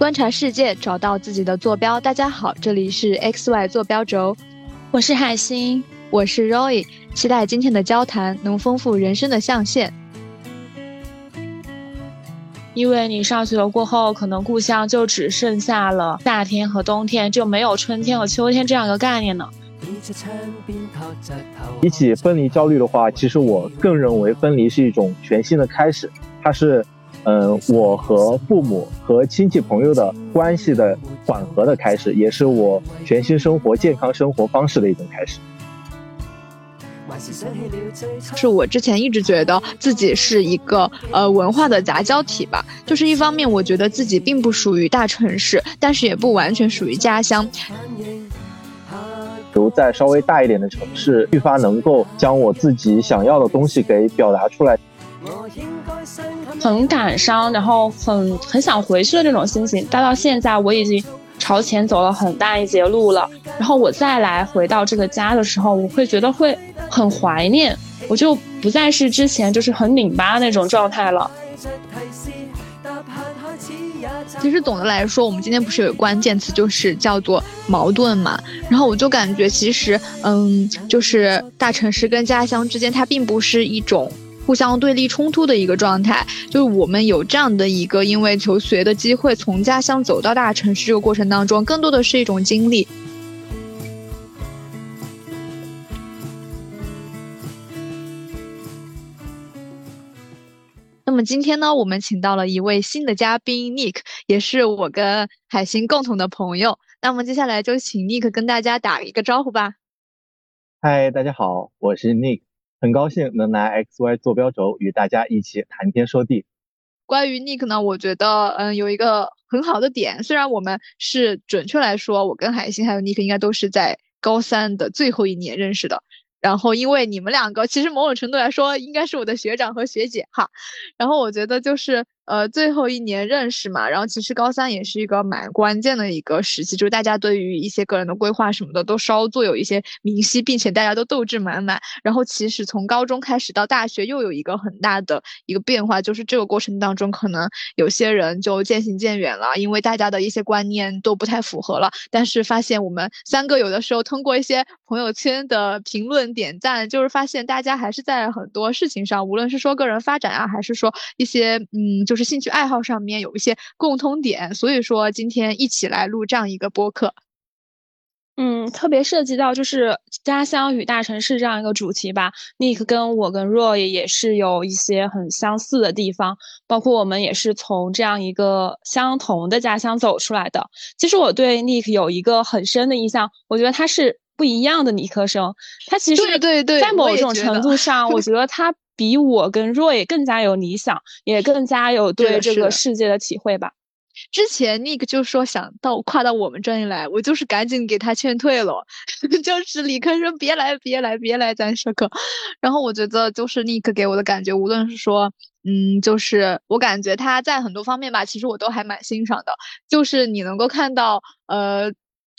观察世界，找到自己的坐标。大家好，这里是 X Y 坐标轴，我是海星，我是 Roy，期待今天的交谈能丰富人生的象限。因为你上学了过后，可能故乡就只剩下了夏天和冬天，就没有春天和秋天这样一个概念呢。比起分离焦虑的话，其实我更认为分离是一种全新的开始，它是。嗯，我和父母和亲戚朋友的关系的缓和的开始，也是我全新生活、健康生活方式的一种开始。是我之前一直觉得自己是一个呃文化的杂交体吧，就是一方面我觉得自己并不属于大城市，但是也不完全属于家乡。比如在稍微大一点的城市，愈发能够将我自己想要的东西给表达出来。很感伤，然后很很想回去的这种心情。待到现在，我已经朝前走了很大一截路了。然后我再来回到这个家的时候，我会觉得会很怀念，我就不再是之前就是很拧巴那种状态了。其实总的来说，我们今天不是有关键词，就是叫做矛盾嘛。然后我就感觉，其实嗯，就是大城市跟家乡之间，它并不是一种。互相对立冲突的一个状态，就是我们有这样的一个因为求学的机会，从家乡走到大城市这个过程当中，更多的是一种经历。那么今天呢，我们请到了一位新的嘉宾 Nick，也是我跟海星共同的朋友。那么接下来就请 Nick 跟大家打一个招呼吧。嗨，大家好，我是 Nick。很高兴能来 X Y 坐标轴与大家一起谈天说地。关于 Nick 呢，我觉得嗯有一个很好的点，虽然我们是准确来说，我跟海星还有 Nick 应该都是在高三的最后一年认识的。然后因为你们两个其实某种程度来说应该是我的学长和学姐哈。然后我觉得就是。呃，最后一年认识嘛，然后其实高三也是一个蛮关键的一个时期，就是大家对于一些个人的规划什么的都稍作有一些明晰，并且大家都斗志满满。然后其实从高中开始到大学又有一个很大的一个变化，就是这个过程当中可能有些人就渐行渐远了，因为大家的一些观念都不太符合了。但是发现我们三个有的时候通过一些朋友圈的评论点赞，就是发现大家还是在很多事情上，无论是说个人发展啊，还是说一些嗯，就是。兴趣爱好上面有一些共通点，所以说今天一起来录这样一个播客。嗯，特别涉及到就是家乡与大城市这样一个主题吧。Nick 跟我跟 Roy 也是有一些很相似的地方，包括我们也是从这样一个相同的家乡走出来的。其实我对 Nick 有一个很深的印象，我觉得他是不一样的理科生。他其实对对，在某种程度上，我觉得他。比我跟 Roy 更加有理想，也更加有对这个世界的体会吧。之前 Nick 就说想到跨到我们专业来，我就是赶紧给他劝退了，就是理科生别来别来别来咱社科。然后我觉得就是 Nick 给我的感觉，无论是说，嗯，就是我感觉他在很多方面吧，其实我都还蛮欣赏的。就是你能够看到，呃。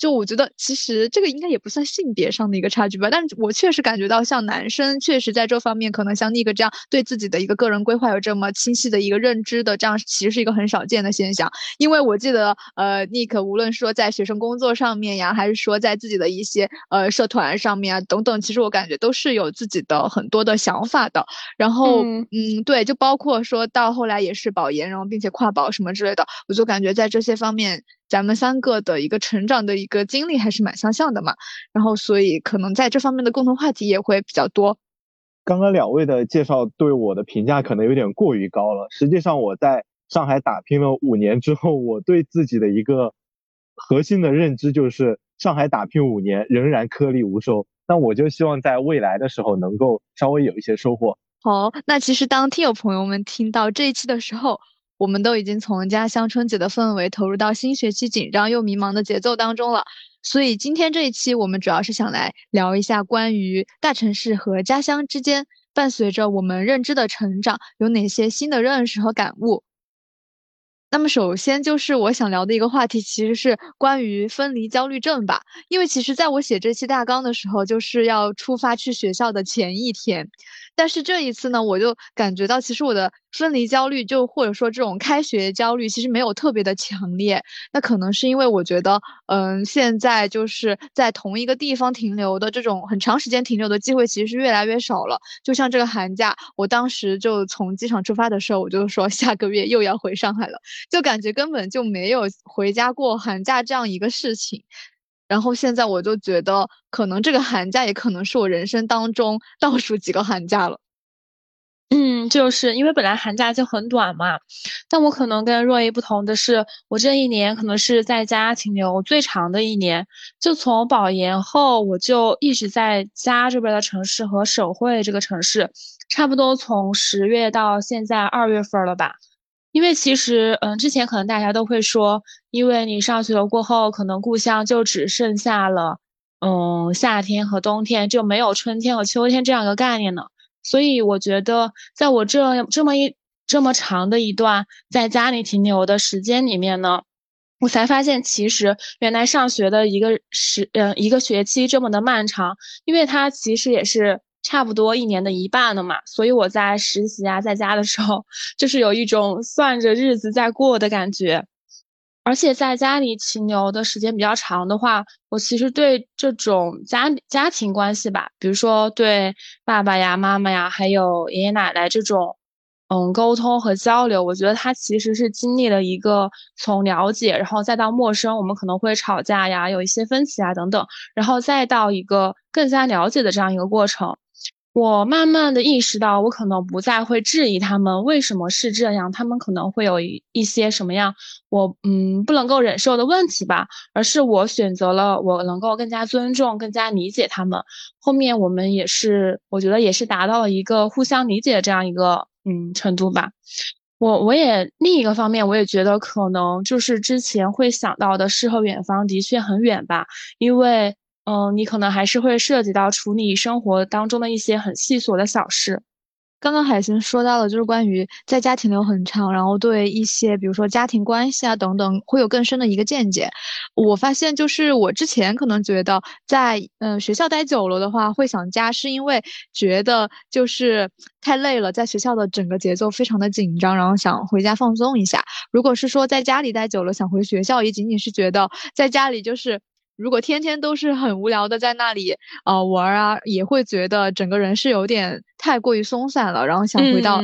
就我觉得，其实这个应该也不算性别上的一个差距吧，但是我确实感觉到，像男生确实在这方面，可能像 Nick 这样对自己的一个个人规划有这么清晰的一个认知的，这样其实是一个很少见的现象。因为我记得，呃，Nick 无论说在学生工作上面呀，还是说在自己的一些呃社团上面啊等等，其实我感觉都是有自己的很多的想法的。然后，嗯，对，就包括说到后来也是保研，然后并且跨保什么之类的，我就感觉在这些方面。咱们三个的一个成长的一个经历还是蛮相像的嘛，然后所以可能在这方面的共同话题也会比较多。刚刚两位的介绍对我的评价可能有点过于高了。实际上我在上海打拼了五年之后，我对自己的一个核心的认知就是上海打拼五年仍然颗粒无收。那我就希望在未来的时候能够稍微有一些收获。好，那其实当听友朋友们听到这一期的时候。我们都已经从家乡春节的氛围投入到新学期紧张又迷茫的节奏当中了，所以今天这一期我们主要是想来聊一下关于大城市和家乡之间伴随着我们认知的成长有哪些新的认识和感悟。那么首先就是我想聊的一个话题，其实是关于分离焦虑症吧，因为其实在我写这期大纲的时候，就是要出发去学校的前一天。但是这一次呢，我就感觉到，其实我的分离焦虑，就或者说这种开学焦虑，其实没有特别的强烈。那可能是因为我觉得，嗯，现在就是在同一个地方停留的这种很长时间停留的机会，其实是越来越少了。就像这个寒假，我当时就从机场出发的时候，我就说下个月又要回上海了，就感觉根本就没有回家过寒假这样一个事情。然后现在我就觉得，可能这个寒假也可能是我人生当中倒数几个寒假了。嗯，就是因为本来寒假就很短嘛，但我可能跟若依不同的是，我这一年可能是在家停留最长的一年。就从保研后，我就一直在家这边的城市和省会这个城市，差不多从十月到现在二月份了吧。因为其实，嗯，之前可能大家都会说，因为你上学了过后，可能故乡就只剩下了，嗯，夏天和冬天，就没有春天和秋天这样一个概念了。所以我觉得，在我这这么一这么长的一段在家里停留的时间里面呢，我才发现，其实原来上学的一个时，嗯，一个学期这么的漫长，因为它其实也是。差不多一年的一半了嘛，所以我在实习啊，在家的时候，就是有一种算着日子在过的感觉。而且在家里停留的时间比较长的话，我其实对这种家家庭关系吧，比如说对爸爸呀、妈妈呀，还有爷爷奶奶这种，嗯，沟通和交流，我觉得他其实是经历了一个从了解，然后再到陌生，我们可能会吵架呀，有一些分歧啊等等，然后再到一个更加了解的这样一个过程。我慢慢的意识到，我可能不再会质疑他们为什么是这样，他们可能会有一一些什么样我嗯不能够忍受的问题吧，而是我选择了我能够更加尊重、更加理解他们。后面我们也是，我觉得也是达到了一个互相理解的这样一个嗯程度吧。我我也另一个方面，我也觉得可能就是之前会想到的诗和远方的确很远吧，因为。嗯，你可能还是会涉及到处理生活当中的一些很细琐的小事。刚刚海星说到了，就是关于在家停留很长，然后对一些比如说家庭关系啊等等会有更深的一个见解。我发现就是我之前可能觉得在嗯学校待久了的话会想家，是因为觉得就是太累了，在学校的整个节奏非常的紧张，然后想回家放松一下。如果是说在家里待久了想回学校，也仅仅是觉得在家里就是。如果天天都是很无聊的在那里呃玩啊，也会觉得整个人是有点太过于松散了，然后想回到，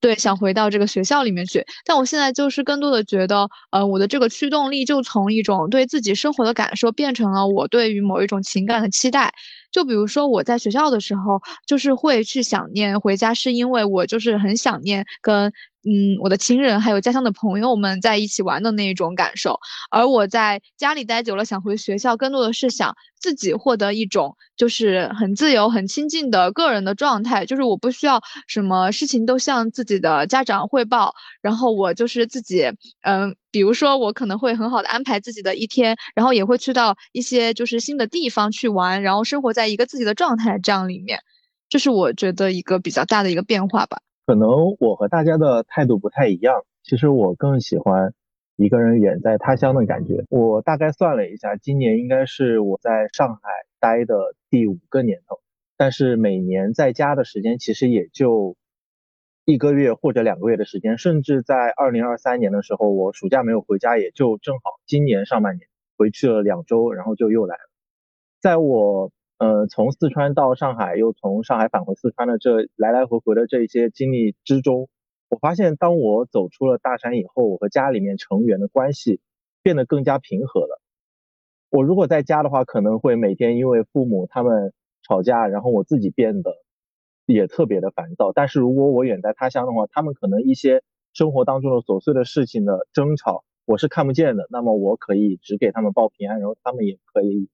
对，想回到这个学校里面去。但我现在就是更多的觉得，呃，我的这个驱动力就从一种对自己生活的感受变成了我对于某一种情感的期待。就比如说我在学校的时候，就是会去想念回家，是因为我就是很想念跟。嗯，我的亲人还有家乡的朋友们在一起玩的那一种感受，而我在家里待久了，想回学校，更多的是想自己获得一种就是很自由、很亲近的个人的状态，就是我不需要什么事情都向自己的家长汇报，然后我就是自己，嗯，比如说我可能会很好的安排自己的一天，然后也会去到一些就是新的地方去玩，然后生活在一个自己的状态这样里面，这是我觉得一个比较大的一个变化吧。可能我和大家的态度不太一样。其实我更喜欢一个人远在他乡的感觉。我大概算了一下，今年应该是我在上海待的第五个年头。但是每年在家的时间其实也就一个月或者两个月的时间。甚至在二零二三年的时候，我暑假没有回家，也就正好今年上半年回去了两周，然后就又来了。在我。呃，从四川到上海，又从上海返回四川的这来来回回的这一些经历之中，我发现，当我走出了大山以后，我和家里面成员的关系变得更加平和了。我如果在家的话，可能会每天因为父母他们吵架，然后我自己变得也特别的烦躁。但是如果我远在他乡的话，他们可能一些生活当中的琐碎的事情的争吵，我是看不见的。那么我可以只给他们报平安，然后他们也可以。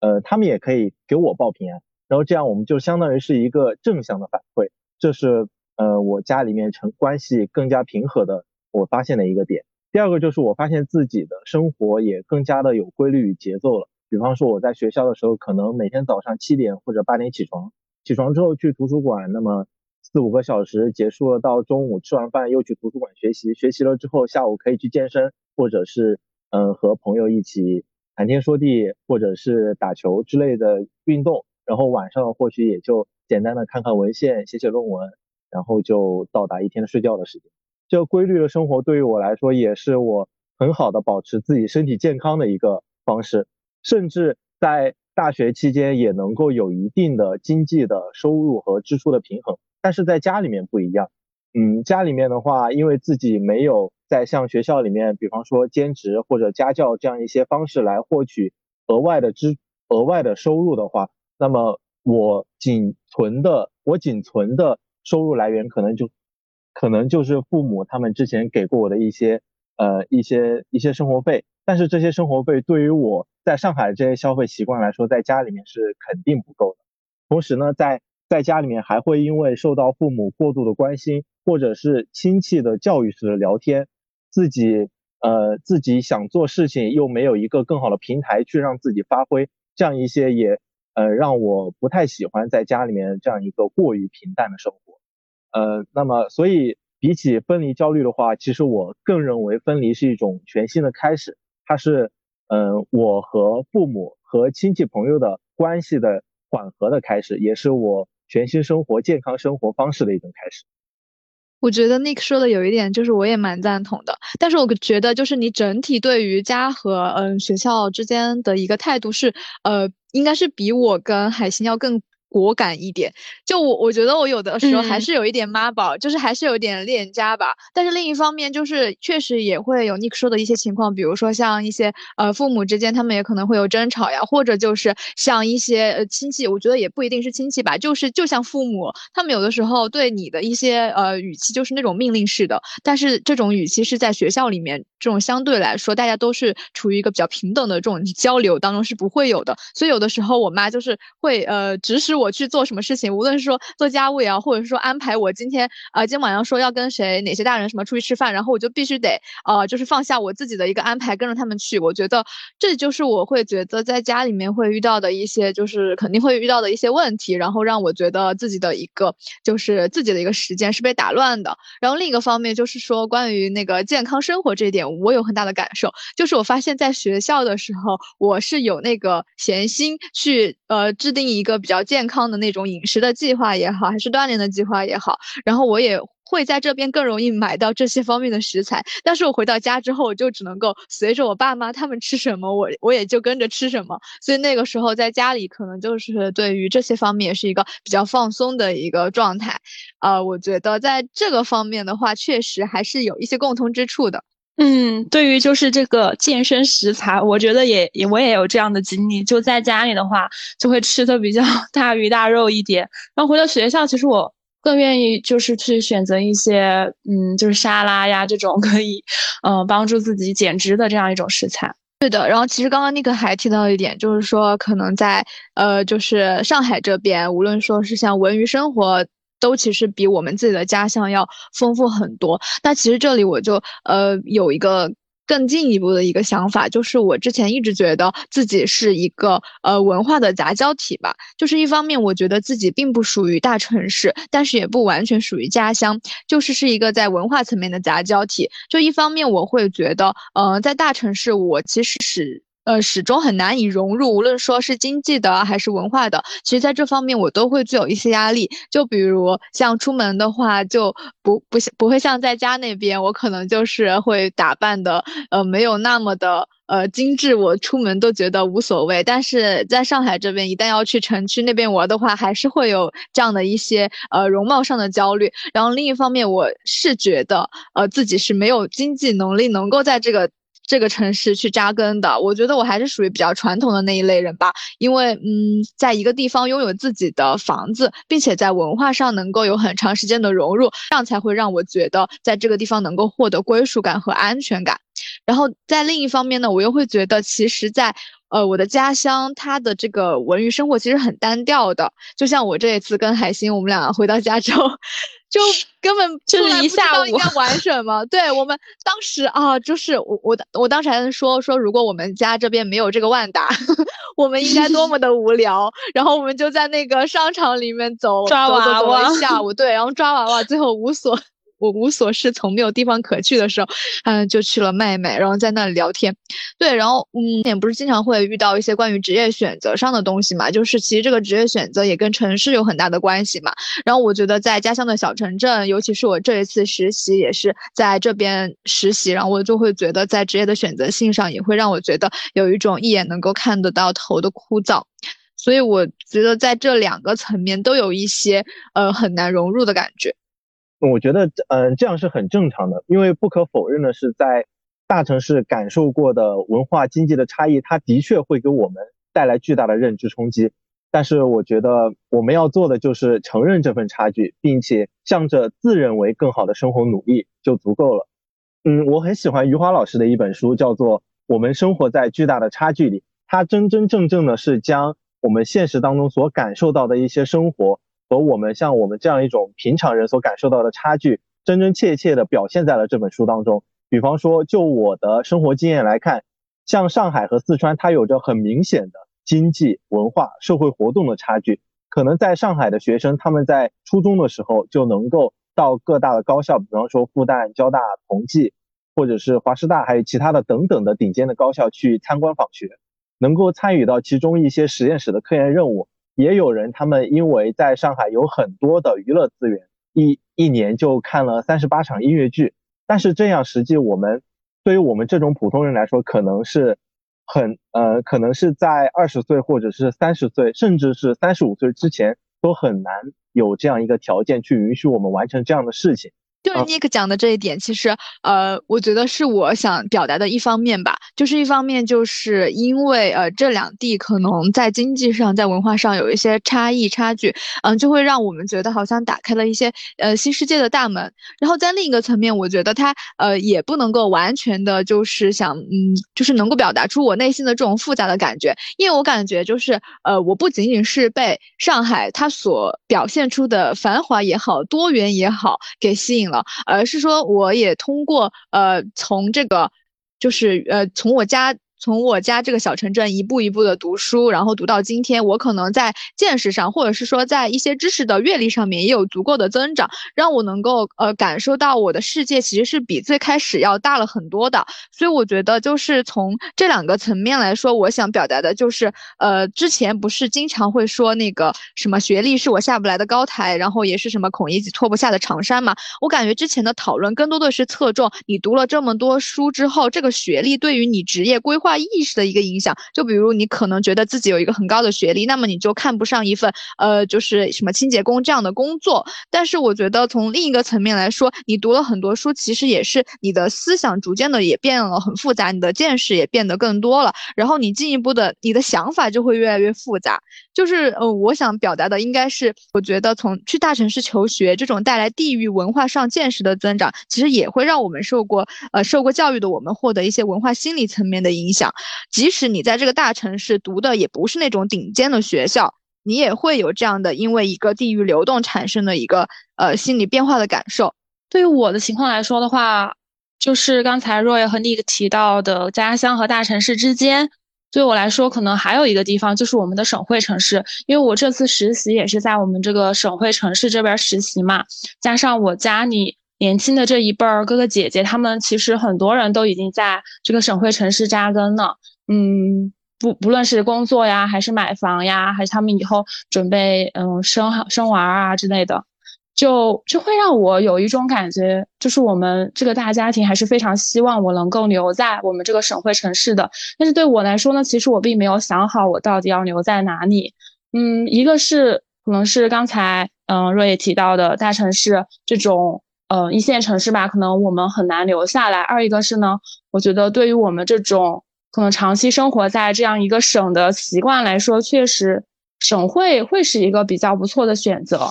呃，他们也可以给我报平安，然后这样我们就相当于是一个正向的反馈，这是呃我家里面成关系更加平和的我发现的一个点。第二个就是我发现自己的生活也更加的有规律与节奏了。比方说我在学校的时候，可能每天早上七点或者八点起床，起床之后去图书馆，那么四五个小时结束了，到中午吃完饭又去图书馆学习，学习了之后下午可以去健身，或者是嗯和朋友一起。谈天说地，或者是打球之类的运动，然后晚上或许也就简单的看看文献、写写论文，然后就到达一天的睡觉的时间。这规律的生活对于我来说也是我很好的保持自己身体健康的一个方式，甚至在大学期间也能够有一定的经济的收入和支出的平衡。但是在家里面不一样，嗯，家里面的话，因为自己没有在像学校里面，比方说兼职或者家教这样一些方式来获取额外的支额外的收入的话，那么我仅存的我仅存的收入来源可能就。可能就是父母他们之前给过我的一些呃一些一些生活费，但是这些生活费对于我在上海这些消费习惯来说，在家里面是肯定不够的。同时呢，在在家里面还会因为受到父母过度的关心，或者是亲戚的教育式的聊天，自己呃自己想做事情又没有一个更好的平台去让自己发挥，这样一些也呃让我不太喜欢在家里面这样一个过于平淡的生活。呃，那么所以比起分离焦虑的话，其实我更认为分离是一种全新的开始，它是嗯我和父母和亲戚朋友的关系的缓和的开始，也是我全新生活、健康生活方式的一种开始。我觉得 Nick 说的有一点，就是我也蛮赞同的，但是我觉得就是你整体对于家和嗯学校之间的一个态度是，呃，应该是比我跟海星要更。果敢一点，就我我觉得我有的时候还是有一点妈宝，就是还是有点恋家吧。但是另一方面，就是确实也会有 Nick 说的一些情况，比如说像一些呃父母之间，他们也可能会有争吵呀，或者就是像一些呃亲戚，我觉得也不一定是亲戚吧，就是就像父母，他们有的时候对你的一些呃语气就是那种命令式的，但是这种语气是在学校里面这种相对来说大家都是处于一个比较平等的这种交流当中是不会有的。所以有的时候我妈就是会呃指使。我去做什么事情，无论是说做家务也好，或者是说安排我今天呃今天晚上说要跟谁哪些大人什么出去吃饭，然后我就必须得呃就是放下我自己的一个安排，跟着他们去。我觉得这就是我会觉得在家里面会遇到的一些，就是肯定会遇到的一些问题，然后让我觉得自己的一个就是自己的一个时间是被打乱的。然后另一个方面就是说关于那个健康生活这一点，我有很大的感受，就是我发现在学校的时候，我是有那个闲心去呃制定一个比较健康的那种饮食的计划也好，还是锻炼的计划也好，然后我也会在这边更容易买到这些方面的食材。但是我回到家之后，我就只能够随着我爸妈他们吃什么，我我也就跟着吃什么。所以那个时候在家里，可能就是对于这些方面也是一个比较放松的一个状态。呃，我觉得在这个方面的话，确实还是有一些共通之处的。嗯，对于就是这个健身食材，我觉得也也我也有这样的经历。就在家里的话，就会吃的比较 大鱼大肉一点。然后回到学校，其实我更愿意就是去选择一些，嗯，就是沙拉呀这种可以，嗯，帮助自己减脂的这样一种食材。对的。然后其实刚刚尼克还提到一点，就是说可能在呃，就是上海这边，无论说是像文娱生活。都其实比我们自己的家乡要丰富很多。那其实这里我就呃有一个更进一步的一个想法，就是我之前一直觉得自己是一个呃文化的杂交体吧。就是一方面我觉得自己并不属于大城市，但是也不完全属于家乡，就是是一个在文化层面的杂交体。就一方面我会觉得，呃，在大城市我其实是。呃，始终很难以融入，无论说是经济的还是文化的，其实在这方面我都会具有一些压力。就比如像出门的话，就不不不会像在家那边，我可能就是会打扮的呃没有那么的呃精致，我出门都觉得无所谓。但是在上海这边，一旦要去城区那边玩的话，还是会有这样的一些呃容貌上的焦虑。然后另一方面，我是觉得呃自己是没有经济能力能够在这个。这个城市去扎根的，我觉得我还是属于比较传统的那一类人吧。因为，嗯，在一个地方拥有自己的房子，并且在文化上能够有很长时间的融入，这样才会让我觉得在这个地方能够获得归属感和安全感。然后在另一方面呢，我又会觉得，其实，在呃我的家乡，它的这个文娱生活其实很单调的。就像我这一次跟海星，我们俩回到加州。就根本就是一下午应该玩 什么？对我们当时啊，就是我我我当时还在说说，如果我们家这边没有这个万达，我们应该多么的无聊。然后我们就在那个商场里面走抓娃娃一下午，对，然后抓娃娃，最后无所我无所适从，没有地方可去的时候，嗯，就去了麦麦，然后在那里聊天。对，然后嗯，也不是经常会遇到一些关于职业选择上的东西嘛，就是其实这个职业选择也跟城市有很大的关系嘛。然后我觉得在家乡的小城镇，尤其是我这一次实习也是在这边实习，然后我就会觉得在职业的选择性上也会让我觉得有一种一眼能够看得到头的枯燥。所以我觉得在这两个层面都有一些呃很难融入的感觉。我觉得嗯这样是很正常的，因为不可否认的是，在大城市感受过的文化经济的差异，它的确会给我们带来巨大的认知冲击。但是我觉得我们要做的就是承认这份差距，并且向着自认为更好的生活努力就足够了。嗯，我很喜欢余华老师的一本书，叫做《我们生活在巨大的差距里》，它真真正正的是将。我们现实当中所感受到的一些生活，和我们像我们这样一种平常人所感受到的差距，真真切切的表现在了这本书当中。比方说，就我的生活经验来看，像上海和四川，它有着很明显的经济、文化、社会活动的差距。可能在上海的学生，他们在初中的时候就能够到各大的高校，比方说复旦、交大、同济，或者是华师大，还有其他的等等的顶尖的高校去参观访学。能够参与到其中一些实验室的科研任务，也有人他们因为在上海有很多的娱乐资源，一一年就看了三十八场音乐剧。但是这样实际我们对于我们这种普通人来说，可能是很呃，可能是在二十岁或者是三十岁，甚至是三十五岁之前，都很难有这样一个条件去允许我们完成这样的事情。就是 Nick 讲的这一点，其实，呃，我觉得是我想表达的一方面吧。就是一方面，就是因为呃，这两地可能在经济上、在文化上有一些差异差距，嗯，就会让我们觉得好像打开了一些呃新世界的大门。然后在另一个层面，我觉得它呃也不能够完全的，就是想嗯，就是能够表达出我内心的这种复杂的感觉。因为我感觉就是呃，我不仅仅是被上海它所表现出的繁华也好、多元也好给吸引。了，而是说我也通过呃，从这个就是呃，从我家。从我家这个小城镇一步一步的读书，然后读到今天，我可能在见识上，或者是说在一些知识的阅历上面也有足够的增长，让我能够呃感受到我的世界其实是比最开始要大了很多的。所以我觉得就是从这两个层面来说，我想表达的就是呃之前不是经常会说那个什么学历是我下不来的高台，然后也是什么孔乙己脱不下的长衫嘛。我感觉之前的讨论更多的是侧重你读了这么多书之后，这个学历对于你职业规划。意识的一个影响，就比如你可能觉得自己有一个很高的学历，那么你就看不上一份呃，就是什么清洁工这样的工作。但是我觉得从另一个层面来说，你读了很多书，其实也是你的思想逐渐的也变了很复杂，你的见识也变得更多了，然后你进一步的你的想法就会越来越复杂。就是呃，我想表达的应该是，我觉得从去大城市求学这种带来地域文化上见识的增长，其实也会让我们受过呃受过教育的我们获得一些文化心理层面的影响。即使你在这个大城市读的也不是那种顶尖的学校，你也会有这样的因为一个地域流动产生的一个呃心理变化的感受。对于我的情况来说的话，就是刚才若叶和 Nick 提到的家乡和大城市之间，对我来说可能还有一个地方就是我们的省会城市，因为我这次实习也是在我们这个省会城市这边实习嘛，加上我家里。年轻的这一辈儿哥哥姐姐，他们其实很多人都已经在这个省会城市扎根了。嗯，不不论是工作呀，还是买房呀，还是他们以后准备嗯生生娃啊之类的，就就会让我有一种感觉，就是我们这个大家庭还是非常希望我能够留在我们这个省会城市的。但是对我来说呢，其实我并没有想好我到底要留在哪里。嗯，一个是可能是刚才嗯若也提到的大城市这种。呃，一线城市吧，可能我们很难留下来。二一个是呢，我觉得对于我们这种可能长期生活在这样一个省的习惯来说，确实省会会是一个比较不错的选择。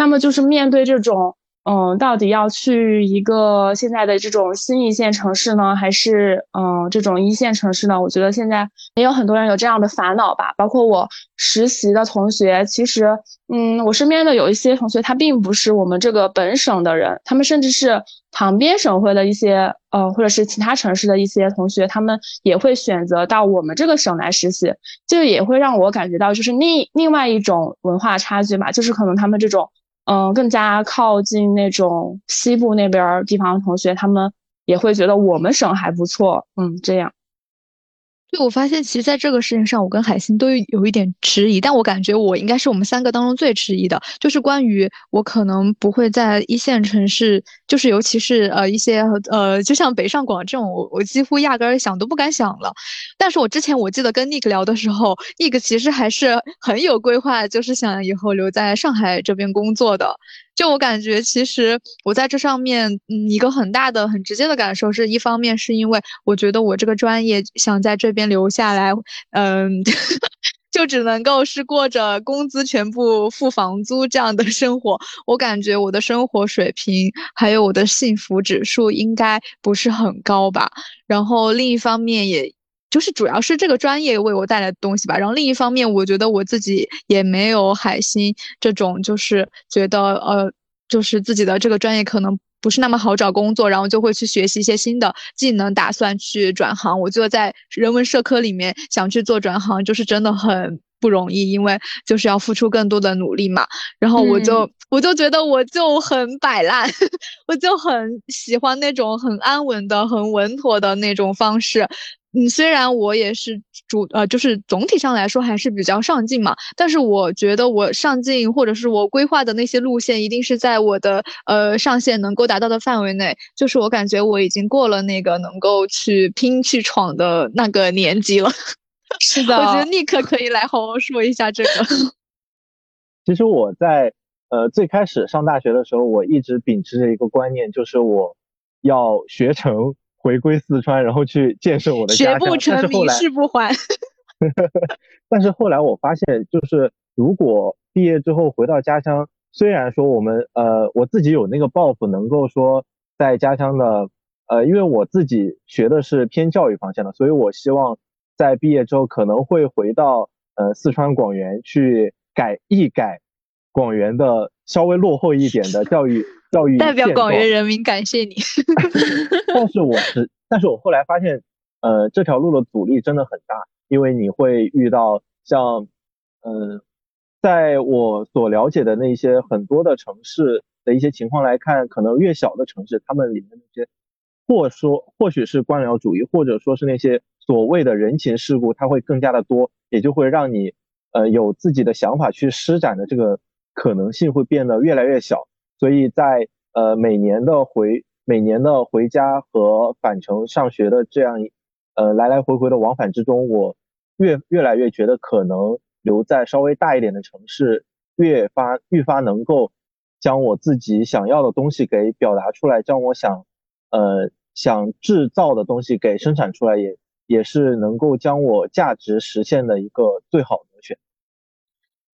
那么就是面对这种。嗯，到底要去一个现在的这种新一线城市呢，还是嗯这种一线城市呢？我觉得现在也有很多人有这样的烦恼吧。包括我实习的同学，其实嗯，我身边的有一些同学，他并不是我们这个本省的人，他们甚至是旁边省会的一些呃，或者是其他城市的一些同学，他们也会选择到我们这个省来实习。这也会让我感觉到，就是另另外一种文化差距吧，就是可能他们这种。嗯，更加靠近那种西部那边地方的同学，他们也会觉得我们省还不错，嗯，这样。对，我发现其实在这个事情上，我跟海星都有一点迟疑，但我感觉我应该是我们三个当中最迟疑的，就是关于我可能不会在一线城市，就是尤其是呃一些呃，就像北上广这种，我我几乎压根儿想都不敢想了。但是我之前我记得跟 Nick 聊的时候，Nick 其实还是很有规划，就是想以后留在上海这边工作的。就我感觉，其实我在这上面，嗯，一个很大的、很直接的感受是，一方面是因为我觉得我这个专业想在这边留下来，嗯，就只能够是过着工资全部付房租这样的生活。我感觉我的生活水平还有我的幸福指数应该不是很高吧。然后另一方面，也就是主要是这个专业为我带来的东西吧。然后另一方面，我觉得我自己也没有海星这种，就是觉得呃。就是自己的这个专业可能不是那么好找工作，然后就会去学习一些新的技能，打算去转行。我觉得在人文社科里面想去做转行，就是真的很不容易，因为就是要付出更多的努力嘛。然后我就我就觉得我就很摆烂，我就很喜欢那种很安稳的、很稳妥的那种方式。嗯，虽然我也是主呃，就是总体上来说还是比较上进嘛，但是我觉得我上进或者是我规划的那些路线，一定是在我的呃上限能够达到的范围内。就是我感觉我已经过了那个能够去拼去闯的那个年纪了。是的，我觉得尼克可以来好好说一下这个。其实我在呃最开始上大学的时候，我一直秉持着一个观念，就是我要学成。回归四川，然后去建设我的家乡。学不成名，誓不还。但是后来我发现，就是如果毕业之后回到家乡，虽然说我们呃我自己有那个抱负，能够说在家乡的呃，因为我自己学的是偏教育方向的，所以我希望在毕业之后可能会回到呃四川广元去改一改广元的稍微落后一点的教育。教育代表广元人民感谢你，但是我是，但是我后来发现，呃，这条路的阻力真的很大，因为你会遇到像，嗯，在我所了解的那些很多的城市的一些情况来看，可能越小的城市，他们里面那些，或说或许是官僚主义，或者说是那些所谓的人情世故，它会更加的多，也就会让你，呃，有自己的想法去施展的这个可能性会变得越来越小。所以在呃每年的回每年的回家和返程上学的这样呃来来回回的往返之中，我越越来越觉得可能留在稍微大一点的城市，越发愈发能够将我自己想要的东西给表达出来，将我想呃想制造的东西给生产出来，也也是能够将我价值实现的一个最好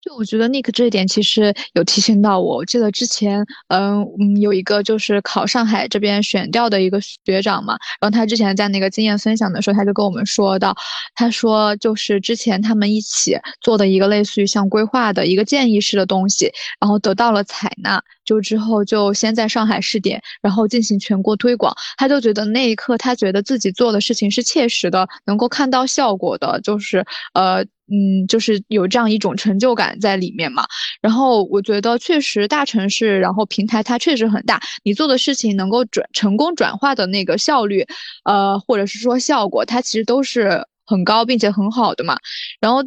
就我觉得 Nick 这一点其实有提醒到我。我记得之前，嗯嗯，有一个就是考上海这边选调的一个学长嘛，然后他之前在那个经验分享的时候，他就跟我们说到，他说就是之前他们一起做的一个类似于像规划的一个建议式的东西，然后得到了采纳，就之后就先在上海试点，然后进行全国推广。他就觉得那一刻他觉得自己做的事情是切实的，能够看到效果的，就是呃。嗯，就是有这样一种成就感在里面嘛。然后我觉得确实大城市，然后平台它确实很大，你做的事情能够转成功转化的那个效率，呃，或者是说效果，它其实都是很高并且很好的嘛。然后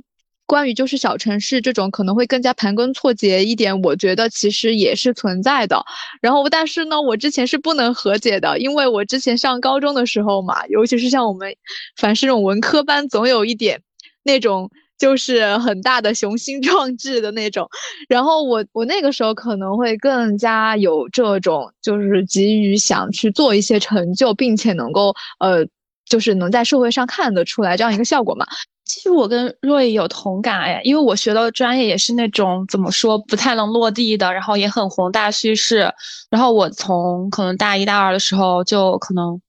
关于就是小城市这种可能会更加盘根错节一点，我觉得其实也是存在的。然后但是呢，我之前是不能和解的，因为我之前上高中的时候嘛，尤其是像我们凡是这种文科班，总有一点那种。就是很大的雄心壮志的那种，然后我我那个时候可能会更加有这种，就是急于想去做一些成就，并且能够呃，就是能在社会上看得出来这样一个效果嘛。其实我跟若依有同感哎，因为我学的专业也是那种怎么说不太能落地的，然后也很宏大叙事。然后我从可能大一大二的时候就可能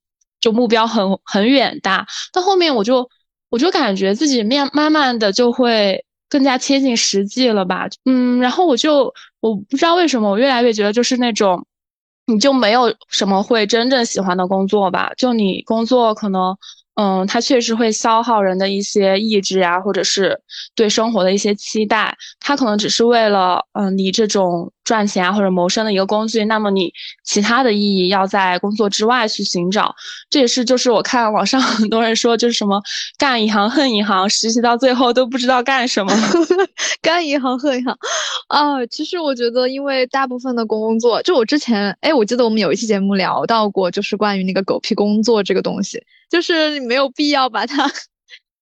就目标很很远大，到后面我就。我就感觉自己面慢慢的就会更加贴近实际了吧，嗯，然后我就我不知道为什么，我越来越觉得就是那种，你就没有什么会真正喜欢的工作吧，就你工作可能嗯，它确实会消耗人的一些意志啊，或者是对生活的一些期待。它可能只是为了，嗯，你这种赚钱啊或者谋生的一个工具。那么你其他的意义要在工作之外去寻找。这也是就是我看网上 很多人说，就是什么干一行恨一行，实习到最后都不知道干什么。干一行恨一行。啊，其实我觉得，因为大部分的工作，就我之前，哎，我记得我们有一期节目聊到过，就是关于那个狗屁工作这个东西。就是你没有必要把它，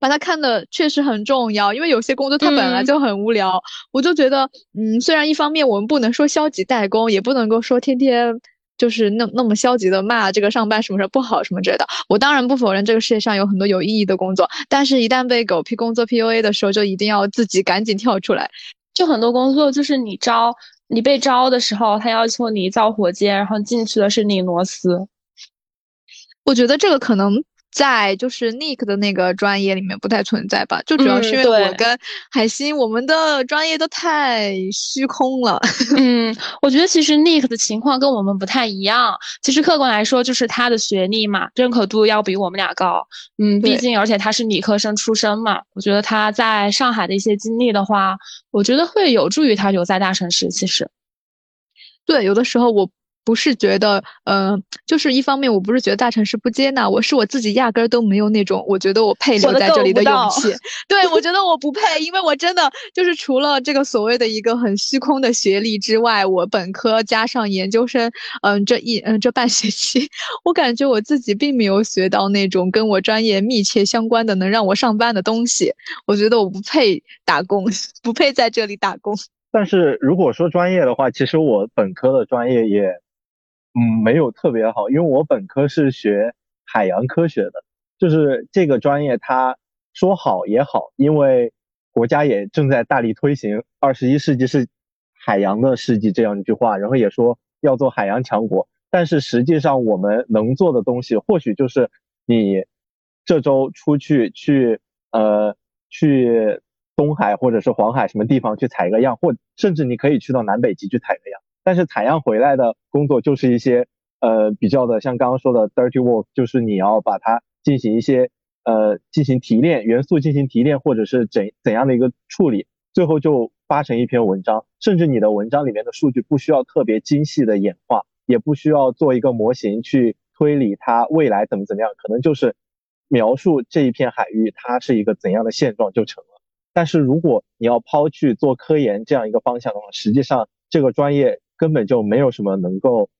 把它看的确实很重要，因为有些工作它本来就很无聊。我就觉得，嗯，虽然一方面我们不能说消极怠工，也不能够说天天就是那那么消极的骂这个上班什么什么不好什么之类的。我当然不否认这个世界上有很多有意义的工作，但是一旦被狗屁工作 PUA 的时候，就一定要自己赶紧跳出来。就很多工作就是你招你被招的时候，他要求你造火箭，然后进去的是拧螺丝。我觉得这个可能。在就是 Nick 的那个专业里面不太存在吧，就主要是因为我跟海星我们的专业都太虚空了。嗯，我觉得其实 Nick 的情况跟我们不太一样。其实客观来说，就是他的学历嘛，认可度要比我们俩高。嗯，毕竟而且他是理科生出身嘛，我觉得他在上海的一些经历的话，我觉得会有助于他留在大城市。其实，对，有的时候我。不是觉得，呃，就是一方面，我不是觉得大城市不接纳我，是我自己压根儿都没有那种我觉得我配留在这里的勇气。对，我觉得我不配，因为我真的就是除了这个所谓的一个很虚空的学历之外，我本科加上研究生，嗯，这一嗯这半学期，我感觉我自己并没有学到那种跟我专业密切相关的能让我上班的东西。我觉得我不配打工，不配在这里打工。但是如果说专业的话，其实我本科的专业也。嗯，没有特别好，因为我本科是学海洋科学的，就是这个专业，它说好也好，因为国家也正在大力推行“二十一世纪是海洋的世纪”这样一句话，然后也说要做海洋强国。但是实际上我们能做的东西，或许就是你这周出去去呃去东海或者是黄海什么地方去采个样，或甚至你可以去到南北极去采个样。但是采样回来的工作就是一些呃比较的，像刚刚说的 dirty work，就是你要把它进行一些呃进行提炼元素进行提炼，或者是怎怎样的一个处理，最后就发成一篇文章。甚至你的文章里面的数据不需要特别精细的演化，也不需要做一个模型去推理它未来怎么怎么样，可能就是描述这一片海域它是一个怎样的现状就成了。但是如果你要抛去做科研这样一个方向的话，实际上这个专业。根本就没有什么能够，